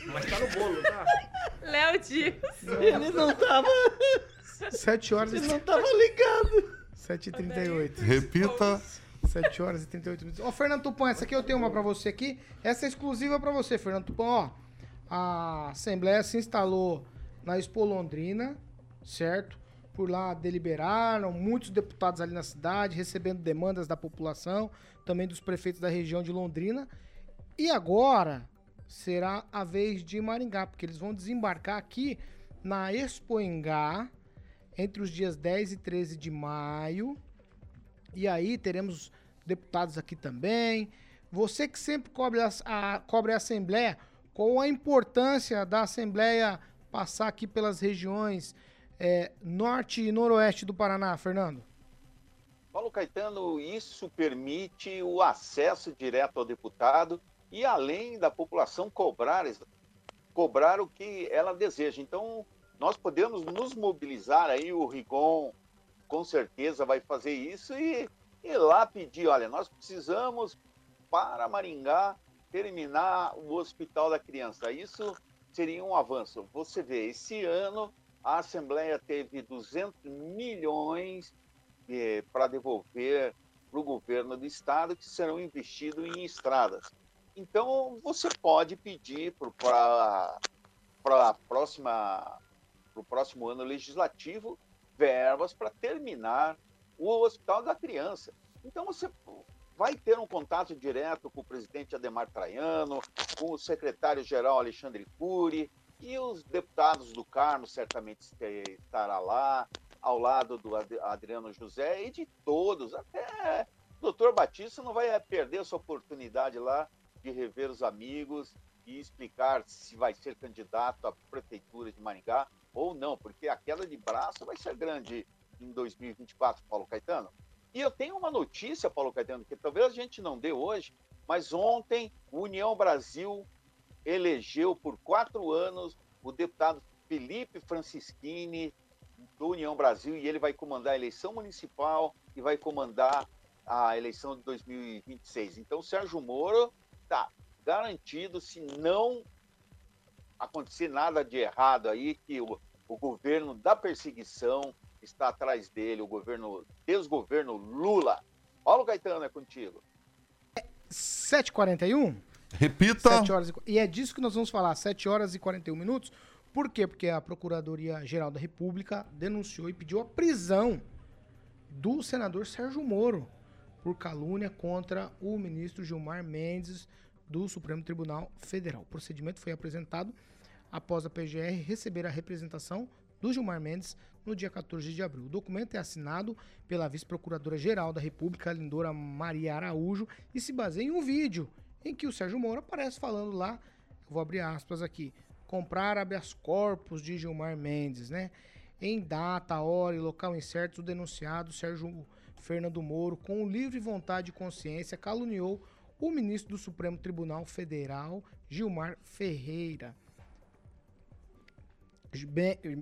Mas tá no bolo, tá? Léo Dias. Ele não tava, 7 horas ele e não tava ligado. 7 e 38. Repita. 7 horas e 38 minutos. Ó, Fernando Tupan, essa aqui eu tenho uma pra você aqui. Essa é exclusiva pra você, Fernando Tupan. Ó, a Assembleia se instalou na Expo Londrina, certo? Por lá deliberaram, muitos deputados ali na cidade, recebendo demandas da população, também dos prefeitos da região de Londrina. E agora será a vez de Maringá, porque eles vão desembarcar aqui na Expoengá entre os dias 10 e 13 de maio. E aí teremos deputados aqui também. Você que sempre cobre a, a- cobre a Assembleia, qual a importância da Assembleia passar aqui pelas regiões eh, norte e noroeste do Paraná, Fernando? Paulo Caetano, isso permite o acesso direto ao deputado e além da população cobrar, cobrar o que ela deseja. Então, nós podemos nos mobilizar aí, o Rigon com certeza vai fazer isso e ir lá pedir, olha, nós precisamos para Maringá terminar o Hospital da Criança. Isso seria um avanço. Você vê, esse ano a Assembleia teve 200 milhões eh, para devolver para o governo do estado que serão investidos em estradas. Então você pode pedir para a próxima para o próximo ano legislativo verbas para terminar o Hospital da Criança. Então você vai ter um contato direto com o presidente Ademar Traiano, com o secretário-geral Alexandre Cury e os deputados do Carmo certamente estará lá, ao lado do Ad- Adriano José e de todos, até o doutor Batista não vai perder essa oportunidade lá de rever os amigos e explicar se vai ser candidato à prefeitura de Maringá ou não, porque a queda de braço vai ser grande em 2024, Paulo Caetano. E eu tenho uma notícia, Paulo Caetano, que talvez a gente não dê hoje, mas ontem o União Brasil elegeu por quatro anos o deputado Felipe Francischini do União Brasil e ele vai comandar a eleição municipal e vai comandar a eleição de 2026. Então, Sérgio Moro está garantido, se não acontecer nada de errado aí, que o, o governo da perseguição está atrás dele, o governo, desgoverno Lula. Paulo Caetano, é contigo. 7h41? Repita. 7 horas e, e é disso que nós vamos falar, 7 horas e 41 minutos. Por quê? Porque a Procuradoria-Geral da República denunciou e pediu a prisão do senador Sérgio Moro por calúnia contra o ministro Gilmar Mendes do Supremo Tribunal Federal. O procedimento foi apresentado após a PGR receber a representação do Gilmar Mendes no dia 14 de abril. O documento é assinado pela vice-procuradora-geral da República, Lindora Maria Araújo, e se baseia em um vídeo em que o Sérgio Moro aparece falando lá, vou abrir aspas aqui, comprar habeas corpus de Gilmar Mendes, né? Em data, hora e local incertos, o denunciado Sérgio Fernando Moro, com livre vontade e consciência, caluniou o ministro do Supremo Tribunal Federal, Gilmar Ferreira.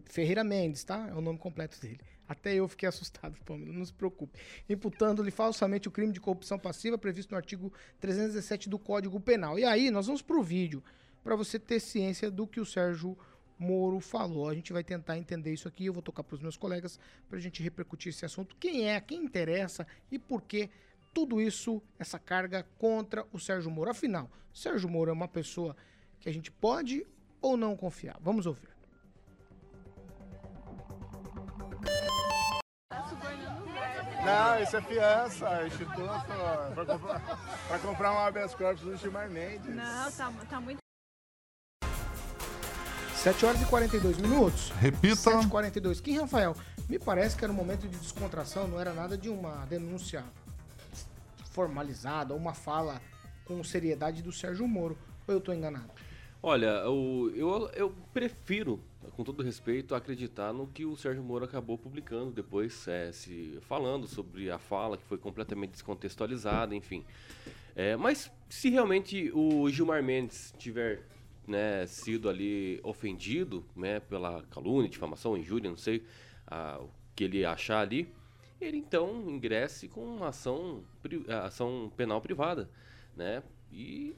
Ferreira Mendes, tá? É o nome completo dele. Até eu fiquei assustado, Pamela, não se preocupe. Imputando-lhe falsamente o crime de corrupção passiva previsto no artigo 317 do Código Penal. E aí, nós vamos pro vídeo, para você ter ciência do que o Sérgio Moro falou. A gente vai tentar entender isso aqui, eu vou tocar pros meus colegas pra gente repercutir esse assunto. Quem é, quem interessa e por que tudo isso, essa carga contra o Sérgio Moro. Afinal, Sérgio Moro é uma pessoa que a gente pode ou não confiar. Vamos ouvir. Não, isso é fiança, instituto, pra comprar, pra comprar um habeas corpus do Gilmar Mendes. Não, tá, tá muito. 7 horas e 42 minutos. Repita. 7 e 42. Kim Rafael, me parece que era um momento de descontração, não era nada de uma denúncia formalizada, ou uma fala com seriedade do Sérgio Moro. Ou eu tô enganado? Olha, o- eu, eu prefiro, com todo respeito, acreditar no que o Sérgio Moro acabou publicando depois, é, se falando sobre a fala que foi completamente descontextualizada, enfim. É, mas se realmente o Gilmar Mendes tiver né, sido ali ofendido né, pela calúnia, difamação, injúria, não sei o que ele achar ali, ele então ingresse com uma ação, ação penal privada, né? E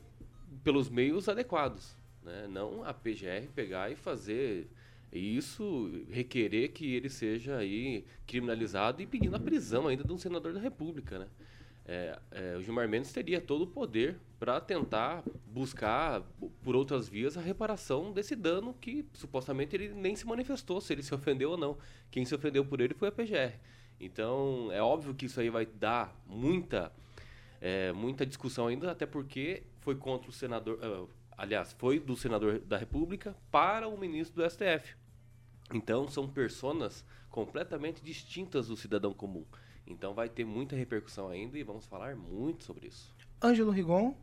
pelos meios adequados, né? Não a PGR pegar e fazer isso, requerer que ele seja aí criminalizado e pedindo a prisão ainda de um senador da República, né? É, é, o Gilmar Mendes teria todo o poder para tentar buscar por outras vias a reparação desse dano que supostamente ele nem se manifestou se ele se ofendeu ou não. Quem se ofendeu por ele foi a PGR. Então é óbvio que isso aí vai dar muita é, muita discussão ainda, até porque foi contra o senador, ah, aliás, foi do senador da República para o ministro do STF. Então são personas completamente distintas do cidadão comum. Então vai ter muita repercussão ainda e vamos falar muito sobre isso. Ângelo Rigon?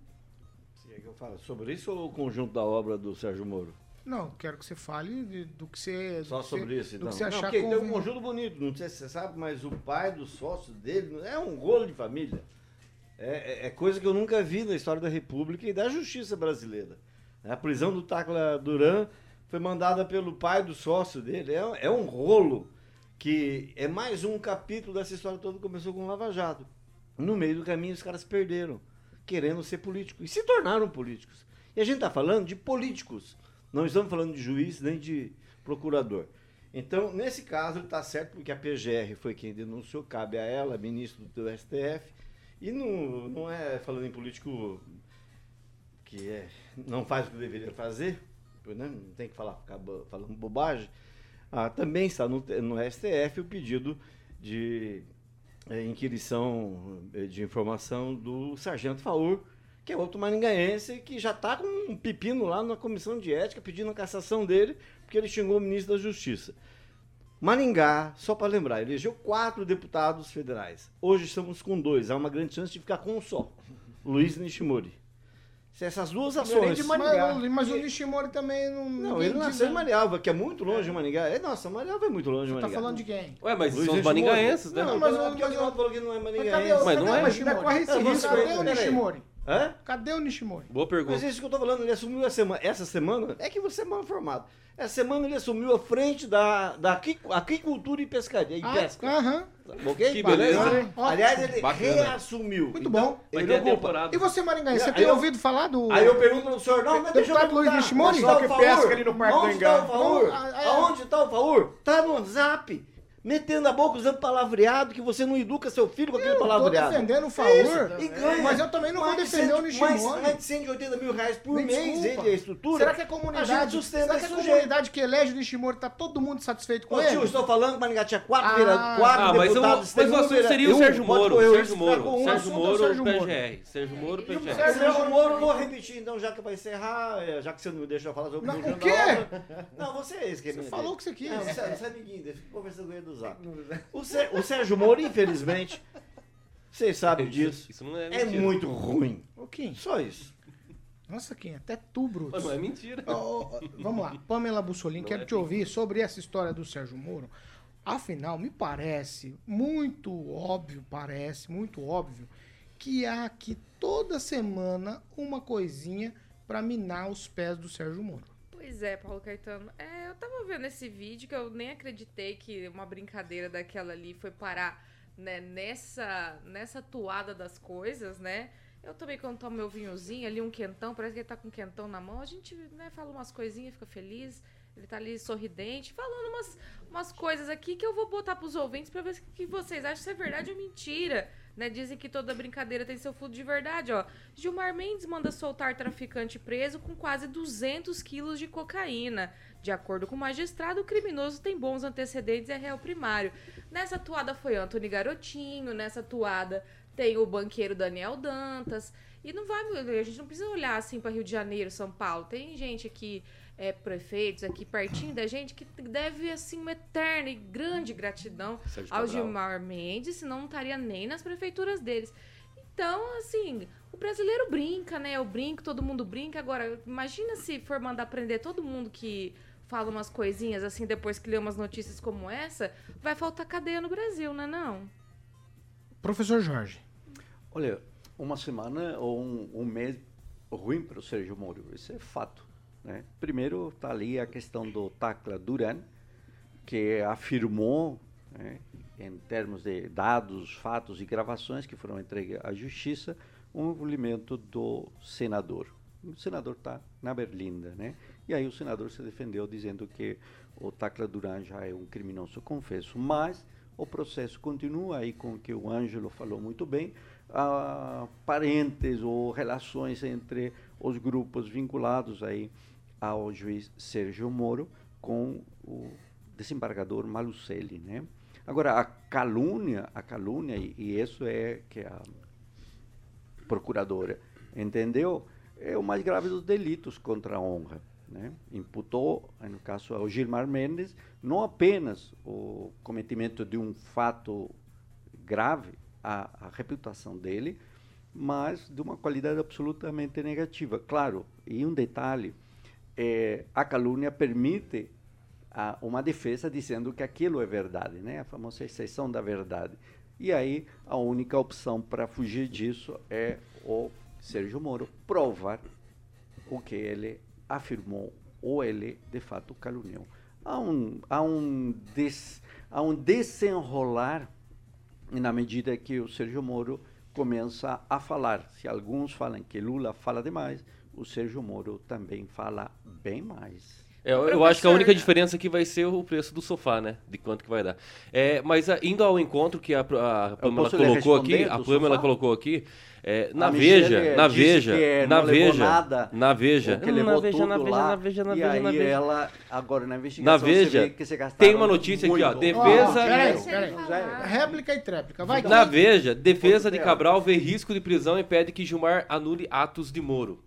Sim, é que eu falo sobre isso ou o conjunto da obra do Sérgio Moro? Não, quero que você fale de- do que você. Só do que sobre você, isso, Do então. que você Não, achar porque tem um conjunto bonito, não sei se você sabe, mas o pai do sócio dele é um rolo de família. É, é- é coisa que eu nunca vi na história da República e da justiça brasileira. A prisão do Tacla Duran foi mandada pelo pai do sócio dele. É, é um rolo que é mais um capítulo dessa história toda que começou com o Lava Jato. No meio do caminho, os caras perderam, querendo ser políticos. E se tornaram políticos. E a gente está falando de políticos. Não estamos falando de juiz nem de procurador. Então, nesse caso, ele está certo porque a PGR foi quem denunciou, cabe a ela, ministro do STF. E não, não é falando em político que é, não faz o que deveria fazer, né? não tem que falar falando bobagem. Ah, também está no, no STF o pedido de eh, inquirição eh, de informação do Sargento Faur, que é outro maringaense que já está com um pepino lá na comissão de ética pedindo a cassação dele, porque ele xingou o ministro da Justiça. Maringá, só para lembrar, elegeu quatro deputados federais. Hoje estamos com dois. Há uma grande chance de ficar com um só. Luiz Nishimori. Se essas duas é ações. Mas, mas o Nishimori também não. Não, ele diz nasceu em nada. Marialva, que é muito longe de Maringá. É, nossa, Marialva é muito longe de Você tá falando de quem? Ué, mas Luiz são os Nishimori. maringaenses, né? Não, mas, mas mas, o- mas, mas mas o- falou que não é Mas cadê, maringaense. o- Mas não é? Nishimori? Corre esse Não, risco. Cadê o. Nishimori? Hã? Cadê o Nishimori? Boa pergunta. Mas é isso que eu tô falando, ele assumiu a semana, essa semana, é que você é mal informado. Essa semana ele assumiu a frente da, da aqui- aquicultura e pescaria, e Ah, pesca. Aham. Ok? Que beleza. Bacana. Aliás, ele Bacana. reassumiu. Muito Então, bom. Vai ele ter a ocupa. temporada. E você, Maringaense, você Aí tem eu- ouvido falar do. Aí eu pergunto pro senhor, não, mas deixa eu Luiz. Nishimori? Tá que pesca ali no Parque do Onde Engano. tá o Faur? Ah, é. Aonde tá o Faur? Tá no zap. Metendo a boca, usando palavreado, que você não educa seu filho com aquele Eu tô palavreado. defendendo o É favor, isso, e ganha. mas eu também não vou Mais de defender o Nishimori. Mais, de 180 mil reais por Me mês ele, a estrutura. Será que a A comunidade, sustenta será que a comunidade que elege o Nishimori tá todo mundo satisfeito com Ô, ele? tio, estou falando que Maringá tinha quatro, Ah. vera- quatro Ah, mas, deputados. mas um assunto vera- seria o Sérgio pode Moro. Sérgio Moro, Sérgio é Moro, Sérgio Moro. PGR. Sérgio Moro, PGR. Sérgio Moro, vou repetir então, já que vai encerrar, é, já que você não me deixa falar sobre o o quê? Não, você é esse que é Você falou o que você quis. Não, você, você é amiguinho fica conversando com ele do zap. O, Sé- o Sérgio Moro, infelizmente, vocês sabem disso, Isso não é é mentira. muito ruim. Ô, Kim, Só isso. nossa, Kim, até tu, Bruto. Mas não é mentira. Ó, ó, vamos lá, Pamela Bussolini, Não quero é te ouvir sobre essa história do Sérgio Moro. Afinal, me parece muito óbvio, parece muito óbvio, que há aqui toda semana uma coisinha pra minar os pés do Sérgio Moro. Pois é, Paulo Caetano. É, eu tava vendo esse vídeo que eu nem acreditei que uma brincadeira daquela ali foi parar né, nessa, nessa toada das coisas, né? Eu também, quando tomo meu vinhozinho ali, um quentão, parece que ele tá com um quentão na mão, a gente né, fala umas coisinhas, fica feliz. Ele tá ali sorridente, falando umas, umas coisas aqui que eu vou botar pros ouvintes pra ver o que vocês acham se é verdade ou mentira. Né? Dizem que toda brincadeira tem seu fundo de verdade, ó. Gilmar Mendes manda soltar traficante preso com quase 200 quilos de cocaína. De acordo com o magistrado, o criminoso tem bons antecedentes e é réu primário. Nessa toada foi Antony Garotinho, nessa toada tem o banqueiro Daniel Dantas. E não vai, a gente não precisa olhar assim para Rio de Janeiro, São Paulo. Tem gente aqui, é, prefeitos aqui pertinho da gente que deve assim uma eterna e grande gratidão Sérgio ao Cabral. Gilmar Mendes, senão não estaria nem nas prefeituras deles. Então, assim, o brasileiro brinca, né? Eu brinco, todo mundo brinca. Agora, imagina se for mandar prender todo mundo que fala umas coisinhas assim depois que lê umas notícias como essa, vai faltar cadeia no Brasil, né não? Professor Jorge. Olha, uma semana ou um, um mês ruim para o Sérgio Moro, isso é fato. Né? Primeiro está ali a questão do Tacla Duran, que afirmou, né, em termos de dados, fatos e gravações que foram entregues à Justiça, um envolvimento do senador. O senador está na Berlinda, né? E aí o senador se defendeu dizendo que o Tacla Duran já é um criminoso confesso, mas o processo continua aí com o que o Ângelo falou muito bem, parentes ou relações entre os grupos vinculados aí ao juiz Sérgio Moro com o desembargador Malucelli, né? Agora a calúnia, a calúnia e, e isso é que a procuradora entendeu é o mais grave dos delitos contra a honra. Né? Imputou, no caso, ao Gilmar Mendes, não apenas o cometimento de um fato grave à, reputação dele, mas de uma qualidade absolutamente negativa. Claro, e um detalhe, é, a calúnia permite a, uma defesa dizendo que aquilo é verdade, né? a famosa exceção da verdade. E aí a única opção para fugir disso é o Sérgio Moro provar o que ele afirmou ou ele de fato caluniou. Há um, há um, des, há um desenrolar na medida que o Sérgio Moro começa a falar. Se alguns falam que Lula fala demais, o Sérgio Moro também fala bem mais. É, eu, acho que a única diferença aqui vai ser o preço do sofá, né? De quanto que vai dar. É, mas ah, indo ao encontro que a, a Pamela colocou aqui, a Pamela colocou aqui, é, na A Veja, na Veja, que na Veja, nada, na Veja, que levou na Veja, na Veja, na Veja, na e Veja, na aí Veja. ela, agora na Na investigação, Veja, tem uma notícia aqui, ó, defesa... Peraí, peraí. Réplica e tréplica. Vai, Na. Veja, defesa de Cabral vê risco de prisão e pede que Gilmar anule atos de Moro.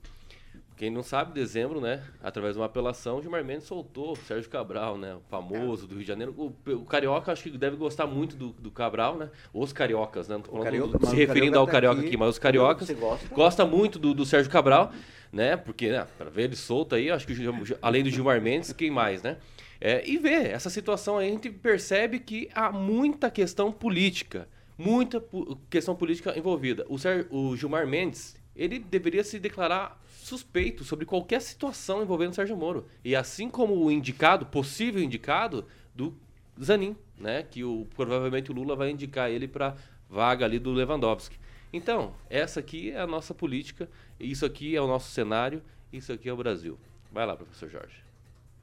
Quem não sabe, dezembro, né? Através de uma apelação, Gilmar Mendes soltou Sérgio Cabral, né? O famoso do Rio de Janeiro. O, o Carioca acho que deve gostar muito do, do Cabral, né? Os cariocas, né? Não tô Carioca- do- se o referindo Carioca ao tá Carioca aqui, aqui, mas os cariocas gosta? gosta muito do, do Sérgio Cabral, né? Porque, né, para ver ele solto aí, acho que o além do Gilmar Mendes, quem mais, né? É, e ver essa situação aí, a gente percebe que há muita questão política, muita questão política envolvida. O, Sér- o Gilmar Mendes, ele deveria se declarar suspeito sobre qualquer situação envolvendo o Sérgio Moro. E assim como o indicado, possível indicado, do Zanin, né? Que o, provavelmente o Lula vai indicar ele para vaga ali do Lewandowski. Então, essa aqui é a nossa política, isso aqui é o nosso cenário, isso aqui é o Brasil. Vai lá, professor Jorge.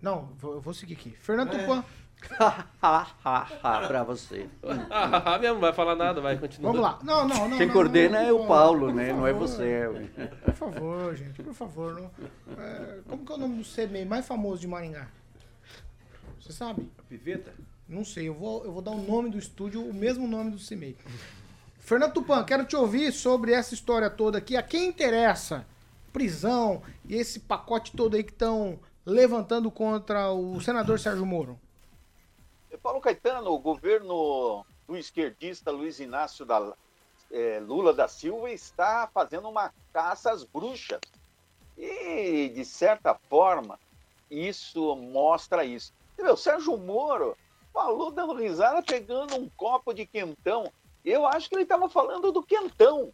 Não, vou- eu vou seguir aqui. Fernando É. Tupan. pra você. Ah, mesmo, não vai falar nada, vai, continua. Vamos lá. Não, não, não. Quem não, coordena não, é o por Paulo, favor, né? por Não é favor. você. Por favor, gente, por favor. Não, é, como que é o nome do CMEI mais famoso de Maringá? Você sabe? Piveta? Não sei, eu vou, eu vou dar o nome do estúdio, o mesmo nome do CMEI. Fernando Tupan, quero te ouvir sobre essa história toda aqui. A quem interessa? Prisão e esse pacote todo aí que estão levantando contra o senador Sérgio Moro. Paulo Caetano, o governo do esquerdista Luiz Inácio da, eh, Lula da Silva está fazendo uma caça às bruxas. E, de certa forma, isso mostra isso. O Sérgio Moro falou dando risada, pegando um copo de quentão. Eu acho que ele estava falando do quentão.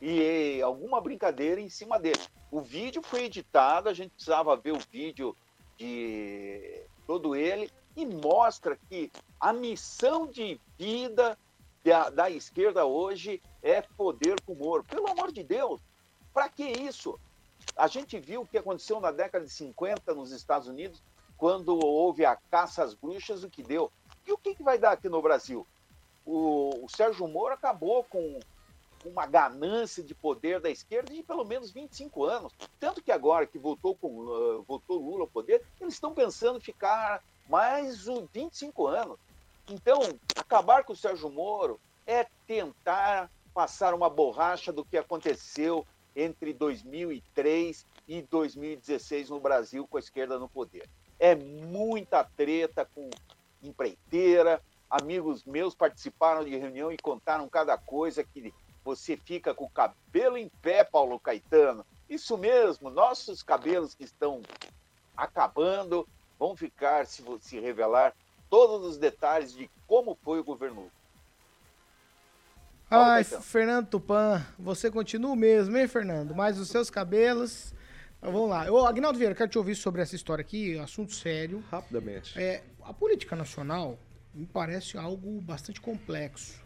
E alguma brincadeira em cima dele. O vídeo foi editado, a gente precisava ver o vídeo de todo ele e mostra que a missão de vida da, da esquerda hoje é poder com o Moro. Pelo amor de Deus, para que isso? A gente viu o que aconteceu na década de 50 nos Estados Unidos, quando houve a caça às bruxas, o que deu. E o que, que vai dar aqui no Brasil? O, o Sérgio Moro acabou com uma ganância de poder da esquerda de pelo menos 25 anos. Tanto que agora que voltou, com, uh, voltou Lula ao poder, eles estão pensando ficar mais um 25 anos. Então, acabar com o Sérgio Moro é tentar passar uma borracha do que aconteceu entre 2003 e 2016 no Brasil com a esquerda no poder. É muita treta com empreiteira. Amigos meus participaram de reunião e contaram cada coisa que você fica com o cabelo em pé, Paulo Caetano. Isso mesmo, nossos cabelos que estão acabando vão ficar, se se revelar, todos os detalhes de como foi o governo. Ai, Fernando Tupan, você continua o mesmo, hein, Fernando? Mas os seus cabelos. Vamos lá. Ô, Agnaldo Vieira, quero te ouvir sobre essa história aqui, assunto sério. Rapidamente. É, a política nacional me parece algo bastante complexo.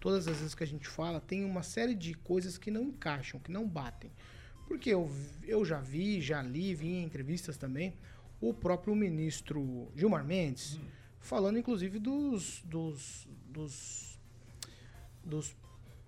Todas as vezes que a gente fala, tem uma série de coisas que não encaixam, que não batem. Porque eu, eu já vi, já li, vi em entrevistas também, o próprio ministro Gilmar Mendes falando, inclusive, dos, dos, dos, dos,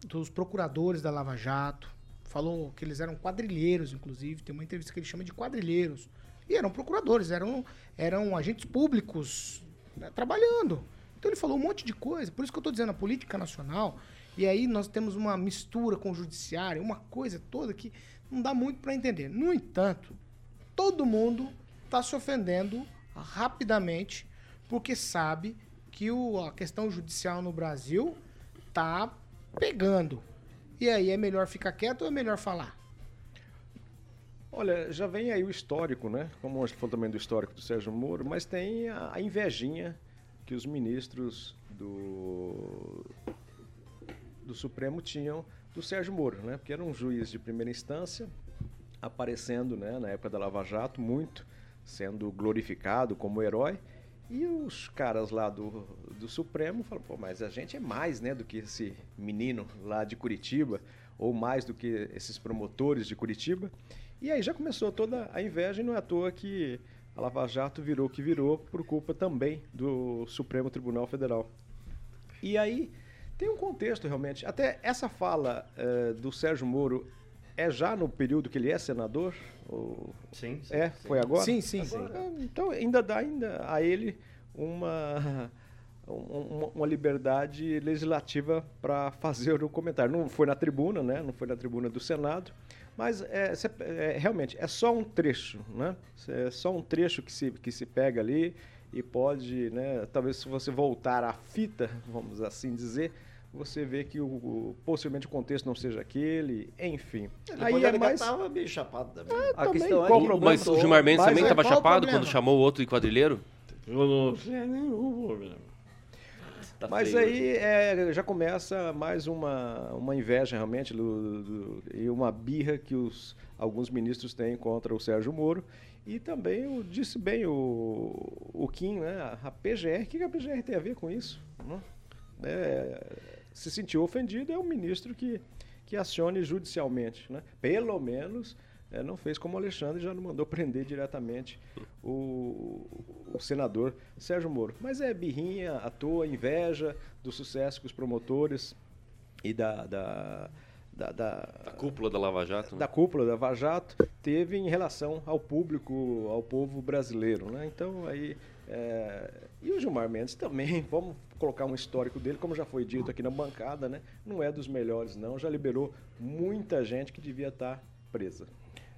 dos procuradores da Lava Jato. Falou que eles eram quadrilheiros, inclusive. Tem uma entrevista que ele chama de quadrilheiros. E eram procuradores, eram, eram agentes públicos né, trabalhando. Então ele falou um monte de coisa. Por isso que eu estou dizendo a política nacional. E aí nós temos uma mistura com o judiciário, uma coisa toda que não dá muito para entender. No entanto, todo mundo está se ofendendo rapidamente porque sabe que o, a questão judicial no Brasil tá pegando. E aí é melhor ficar quieto ou é melhor falar? Olha, já vem aí o histórico, né? Como a gente falou também do histórico do Sérgio Moro, mas tem a, a invejinha que os ministros do, do Supremo tinham do Sérgio Moro, né? Porque era um juiz de primeira instância, aparecendo né, na época da Lava Jato muito, sendo glorificado como herói. E os caras lá do, do Supremo falam, pô, mas a gente é mais né, do que esse menino lá de Curitiba, ou mais do que esses promotores de Curitiba. E aí já começou toda a inveja e não é à toa que a Lava Jato virou o que virou por culpa também do Supremo Tribunal Federal. E aí tem um contexto realmente. Até essa fala eh, do Sérgio Moro é já no período que ele é senador? Ou... Sim, sim, É, sim. foi agora? Sim, sim. Ah, Então ainda dá ainda a ele uma, uma, uma liberdade legislativa para fazer o comentário. Não foi na tribuna, né? Não foi na tribuna do Senado, mas é, cê- é, realmente é só um trecho, né? É só um trecho que se, que se pega ali e pode, né? Talvez se você voltar à fita, vamos assim dizer, você vê que o, o- possivelmente o contexto não seja aquele, enfim. Ele Aí é mais tava meio chapado também. a também, questão é qual o problema? Mas o Gilmar Mendes Mas também é, estava o chapado problema? quando chamou o outro de quadrilheiro? Eu não sei nenhum problema. Tá Mas feio aí é, já começa mais uma, uma inveja realmente do, do- e uma birra que os, alguns ministros têm contra o Sérgio Moro. E também, o, disse bem o, o Kim, né? a, a PGR, o que a PGR tem a ver com isso? né? É, se sentiu ofendido, é um ministro que, que acione judicialmente. Né? Pelo menos eh, não fez como o Alexandre já não mandou prender diretamente o, o senador Sérgio Moro. Mas é birrinha à toa, inveja do sucesso que os promotores e da, da, da, da, A cúpula da Lava Jato. né? da cúpula da Lava Jato teve em relação ao público, ao povo brasileiro. Né? Então, aí. é, E o Gilmar Mendes também, vamos colocar um histórico dele, como já foi dito aqui na bancada, né? não é dos melhores, não. Já liberou muita gente que devia estar presa.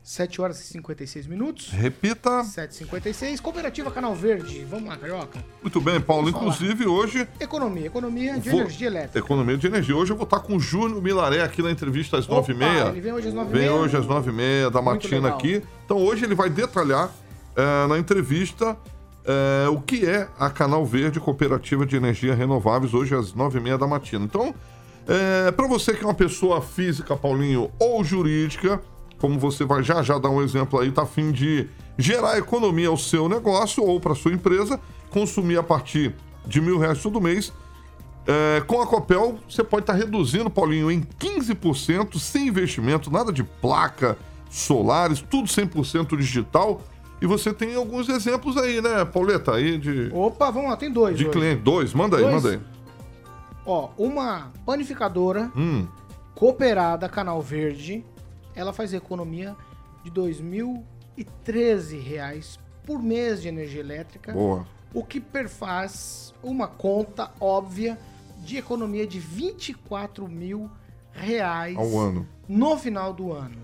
7 horas e 56 minutos. Repita. 7h56. Cooperativa Canal Verde. Vamos lá, Carioca. Muito bem, Paulo. Vamos falar. Inclusive, hoje. Economia. Economia de vou- energia elétrica. Economia de energia. Hoje eu vou estar com o Júnior Milaré aqui na entrevista às Opa, 9h30. ele vem hoje às 9h30. Vem hoje às 9h30 da Muito matina legal. aqui. Então hoje ele vai detalhar eh, na entrevista eh, o que é a Canal Verde Cooperativa de Energia Renováveis, hoje às 9h30 da matina. Então, para você que é uma pessoa física, Paulinho, ou jurídica, como você vai já já dar um exemplo aí, tá a fim de gerar economia ao seu negócio ou para sua empresa, consumir a partir de mil reais todo mês, é, com a Copel, você pode estar reduzindo, Paulinho, em 15% sem investimento, nada de placa, solares, tudo 100% digital. E você tem alguns exemplos aí, né, Pauleta? Aí de, Opa, vamos lá, tem dois. de hoje. cliente. Dois, manda aí, Dois? manda aí. Ó, uma panificadora Hum, cooperada Canal Verde, ela faz economia de 2.013 reais por mês de energia elétrica. boa. O que perfaz uma conta óbvia de economia de 24 mil reais Ao ano. no final do ano.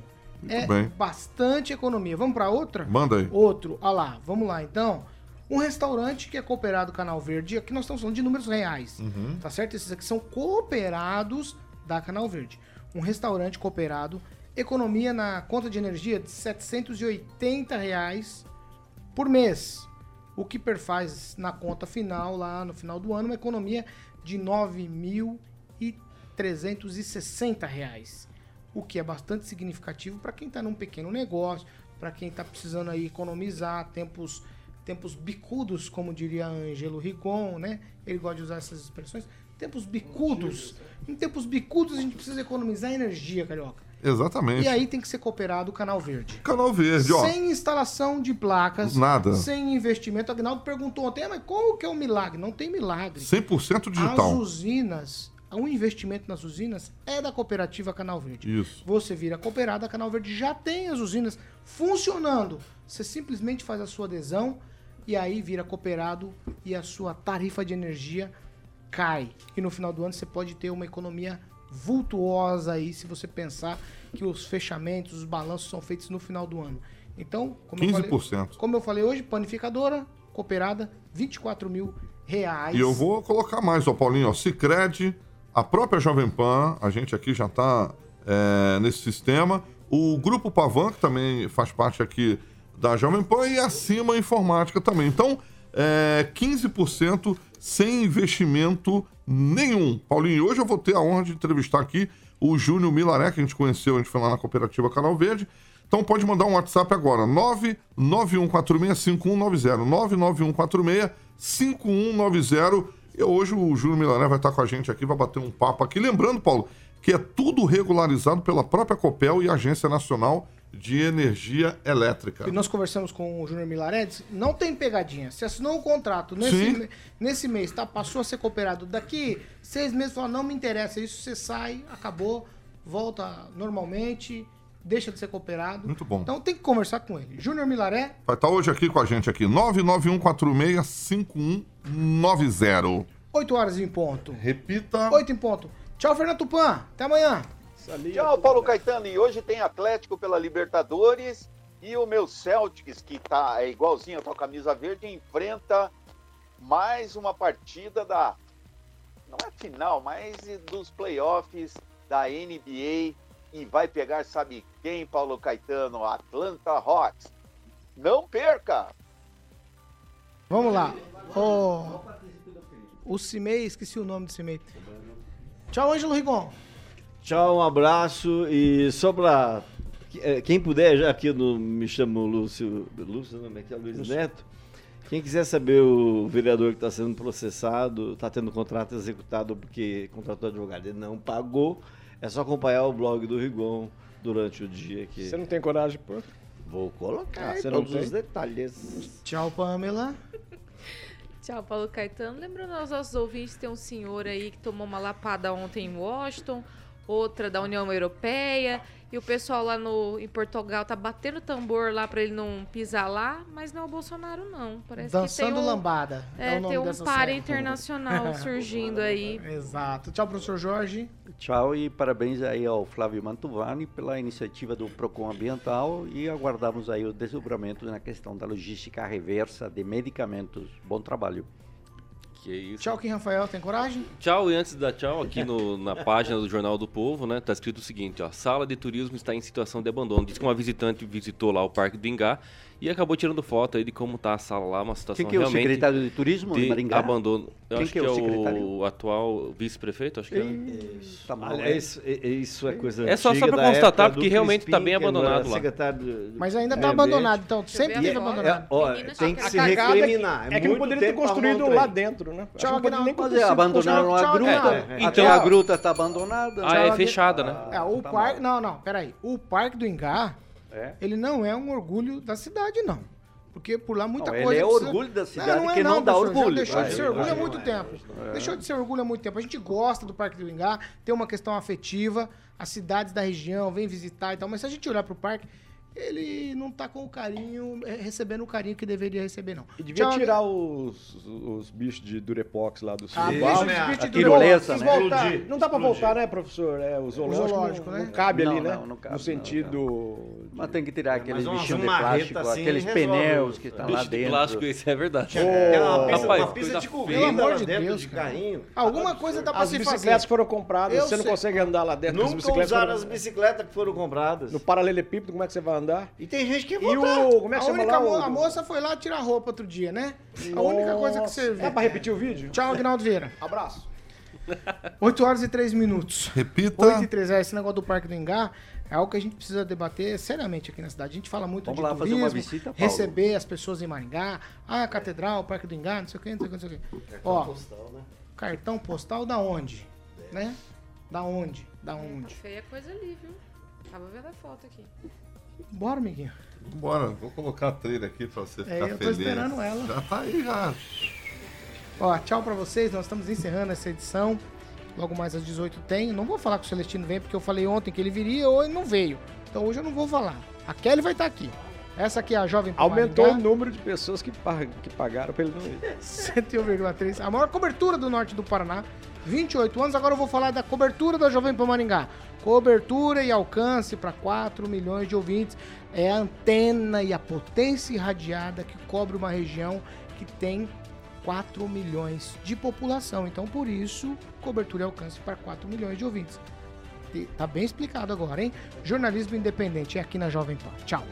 Muito é bem. bastante economia. Vamos para outra? Manda aí. Outro, ah lá, vamos lá então. Um restaurante que é cooperado Canal Verde, aqui nós estamos falando de números reais, Uhum. tá certo? Esses aqui são cooperados da Canal Verde. Um restaurante cooperado, economia na conta de energia de 780 reais por mês. O que perfaz na conta final, lá no final do ano, uma economia de 9.360 reais. O que é bastante significativo para quem está num pequeno negócio, para quem está precisando aí economizar tempos tempos bicudos, como diria Ângelo Rigon, né? Ele gosta de usar essas expressões. Tempos bicudos. Em tempos bicudos a gente precisa economizar energia, carioca. Exatamente. E aí tem que ser cooperado o Canal Verde. Canal Verde, ó. Sem instalação de placas. Nada. Sem investimento. O Agnaldo perguntou ontem, "Ah, mas como que é o milagre? Não tem milagre. 100% digital. As usinas, o investimento nas usinas é da cooperativa Canal Verde. Isso. Você vira cooperado, a Canal Verde já tem as usinas funcionando. Você simplesmente faz a sua adesão e aí vira cooperado e a sua tarifa de energia cai. E no final do ano você pode ter uma economia vultuosa aí, se você pensar que os fechamentos, os balanços são feitos no final do ano. Então, como, Eu, 15%. falei, como eu falei hoje, panificadora, cooperada, 24 mil reais. E eu vou colocar mais, ó, Paulinho, ó, Cicred, a própria Jovem Pan, a gente aqui já está nesse sistema, o Grupo Pavan, que também faz parte aqui da Jovem Pan, e acima a Informática também. Então, é, 15% sem investimento nenhum. Paulinho, hoje eu vou ter a honra de entrevistar aqui o Júnior Milaré, que a gente conheceu, a gente foi lá na cooperativa Canal Verde. Então pode mandar um WhatsApp agora, 991465190, 991465190. E hoje o Júnior Milaré vai estar com a gente aqui, vai bater um papo aqui. Lembrando, Paulo, que é tudo regularizado pela própria Copel e Agência Nacional de Energia Elétrica. E nós conversamos com o Júnior Milaredes, não tem pegadinha. Você assinou um contrato nesse, me- nesse mês, tá? Passou a ser cooperado. Daqui seis meses, fala, não me interessa isso, você sai, acabou, volta normalmente, deixa de ser cooperado. Muito bom. Então tem que conversar com ele. Júnior Milaré, Vai estar hoje aqui com a gente aqui, 991465190. 8 horas em ponto. Repita. 8 em ponto. Tchau, Fernando Tupan. Até amanhã. Tchau, Paulo Caetano. E hoje tem Atlético pela Libertadores e o meu Celtics, que tá é igualzinho com a camisa verde, enfrenta mais uma partida da. Não é final, mas dos playoffs da NBA e vai pegar, sabe quem, Paulo Caetano? Atlanta Hawks. Não perca! Vamos lá. Ó, o Cimei, esqueci o nome do Cimei. Tchau, Ângelo Rigon. Tchau, um abraço e só pra eh, quem puder, já que eu não me chamo Lúcio, Lúcio, não, é que é Luiz Neto, quem quiser saber o vereador que está sendo processado, está tendo contrato executado porque contratou advogado e não pagou, é só acompanhar o blog do Rigon durante o dia que. Você não tem coragem de pôr? Vou colocar Ah, você não todos os tem? detalhes. Tchau, Pamela. Tchau, Paulo Caetano. Lembrando aos nossos ouvintes, tem um senhor aí que tomou uma lapada ontem em Washington, outra da União Europeia, e o pessoal lá no, em Portugal tá batendo tambor lá pra ele não pisar lá, mas não é o Bolsonaro, não. Parece Dançando que tem um, lambada. É, É, o nome tem um par série. internacional surgindo aí. Exato. Tchau, professor Jorge. Tchau e parabéns aí ao Flávio Mantovani pela iniciativa do Procon Ambiental e aguardamos aí o desdobramento na questão da logística reversa de medicamentos. Bom trabalho. Que isso. Tchau, Kim Rafael. Tem coragem? Tchau, e antes da tchau, aqui no- na página do Jornal do Povo, né, tá escrito o seguinte, ó, sala de turismo está em situação de abandono. Diz que uma visitante visitou lá o Parque do Ingá e acabou tirando foto aí de como tá a sala lá, uma situação que é o secretário de turismo de de Maringá? abandono. Eu Quem acho que é que, o é secretário? o atual vice-prefeito, acho que é. Isso. Tá mal, hein? isso, é- isso é coisa É só- só da constatar, época porque realmente tá Crispim, bem abandonado lá. secretário Mas ainda tá ambiente. abandonado, então sempre teve abandonado. É, ó, tem que se é recriminar. É que não muito poderia ter tempo construído lá dentro, né? Acho Tchau, que não nem é, abandonaram Tchau, a gruta. Então- a gruta está abandonada. Ah, é fechada, né? É, o tá parque. Não, não, peraí. O Parque do Ingá, É. ele não é um orgulho da cidade, não. Porque por lá muita Não, ele coisa. é precisa- orgulho da cidade é que não dá professor, já orgulho. Deixou de Ah, ser orgulho há muito não é. tempo. Deixou de ser orgulho há muito tempo. A gente gosta do Parque do Ingá, tem uma questão afetiva, as cidades da região vêm visitar e tal, mas se a gente olhar pro parque, ele não tá com o carinho, é, recebendo o carinho que deveria receber, não. E devia Tchau, tirar os, os bichos de Durepox lá do sul. Ah, deixa Val. os bichos de Quis né? voltar. Explodir, Não dá pra explodir. voltar, né, professor? É, o zoológico, zoológico, não, né? não cabe Não, ali, né? não, não cabe, no não, sentido... Mas tem que tirar aqueles bichinhos de plástico, assim aqueles resolve pneus o- que estão lá Bicho de dentro. plástico, isso é verdade. É uma pista, Rapaz, uma pista coisa de Pelo corrida amor lá de Deus, de carrinho. Alguma coisa dá pra As se bicicletas fazer. foram compradas, você não consegue andar lá dentro. as Nunca bicicletas usaram as bicicletas que foram compradas. No paralelepípedo, como é que você vai andar? E tem gente que E volta. o... Como é que A chama única lá? o- a moça foi lá tirar roupa outro dia, né? A única coisa que você Nossa. vê. Dá pra repetir o vídeo? Tchau, Agnaldo Vieira. Abraço. 8 horas e 3 minutos. Repita. 8 e 3, é, esse negócio do Parque do Engá é algo que a gente precisa debater seriamente aqui na cidade. A gente fala muito Vamos de lá fazer turismo, uma visita, Paulo. receber as pessoas em Maringá, ah, a catedral, o Parque do Engá, não sei o que, não sei o que, não sei o que. Ó, Postal, né? cartão postal da onde? Né? Da onde? Da onde? Feia coisa ali, viu? Tava vendo a foto aqui. Bora, amiguinho. Bora, vou colocar a trilha aqui pra você ficar É, eu tô feliz. esperando ela. Já tá aí, já. Ó, tchau pra vocês. Nós estamos encerrando essa edição. Logo mais às 18 tem. Não vou falar que o Celestino vem, porque eu falei ontem que ele viria ou ele não veio. Então hoje eu não vou falar. A Kelly vai estar aqui. Essa aqui é a Jovem Pan Aumentou o Maringá, número de pessoas que, que pagaram pra ele não ir. 101,3. A maior cobertura do norte do Paraná. 28 anos. Agora eu vou falar da cobertura da Jovem Pan Maringá. Cobertura e alcance para 4 milhões de ouvintes. É a antena e a potência irradiada que cobre uma região que tem 4 milhões de população. Então, por isso, cobertura e alcance para 4 milhões de ouvintes. Tá bem explicado agora, hein? Jornalismo independente é aqui na Jovem Pan. Tchau.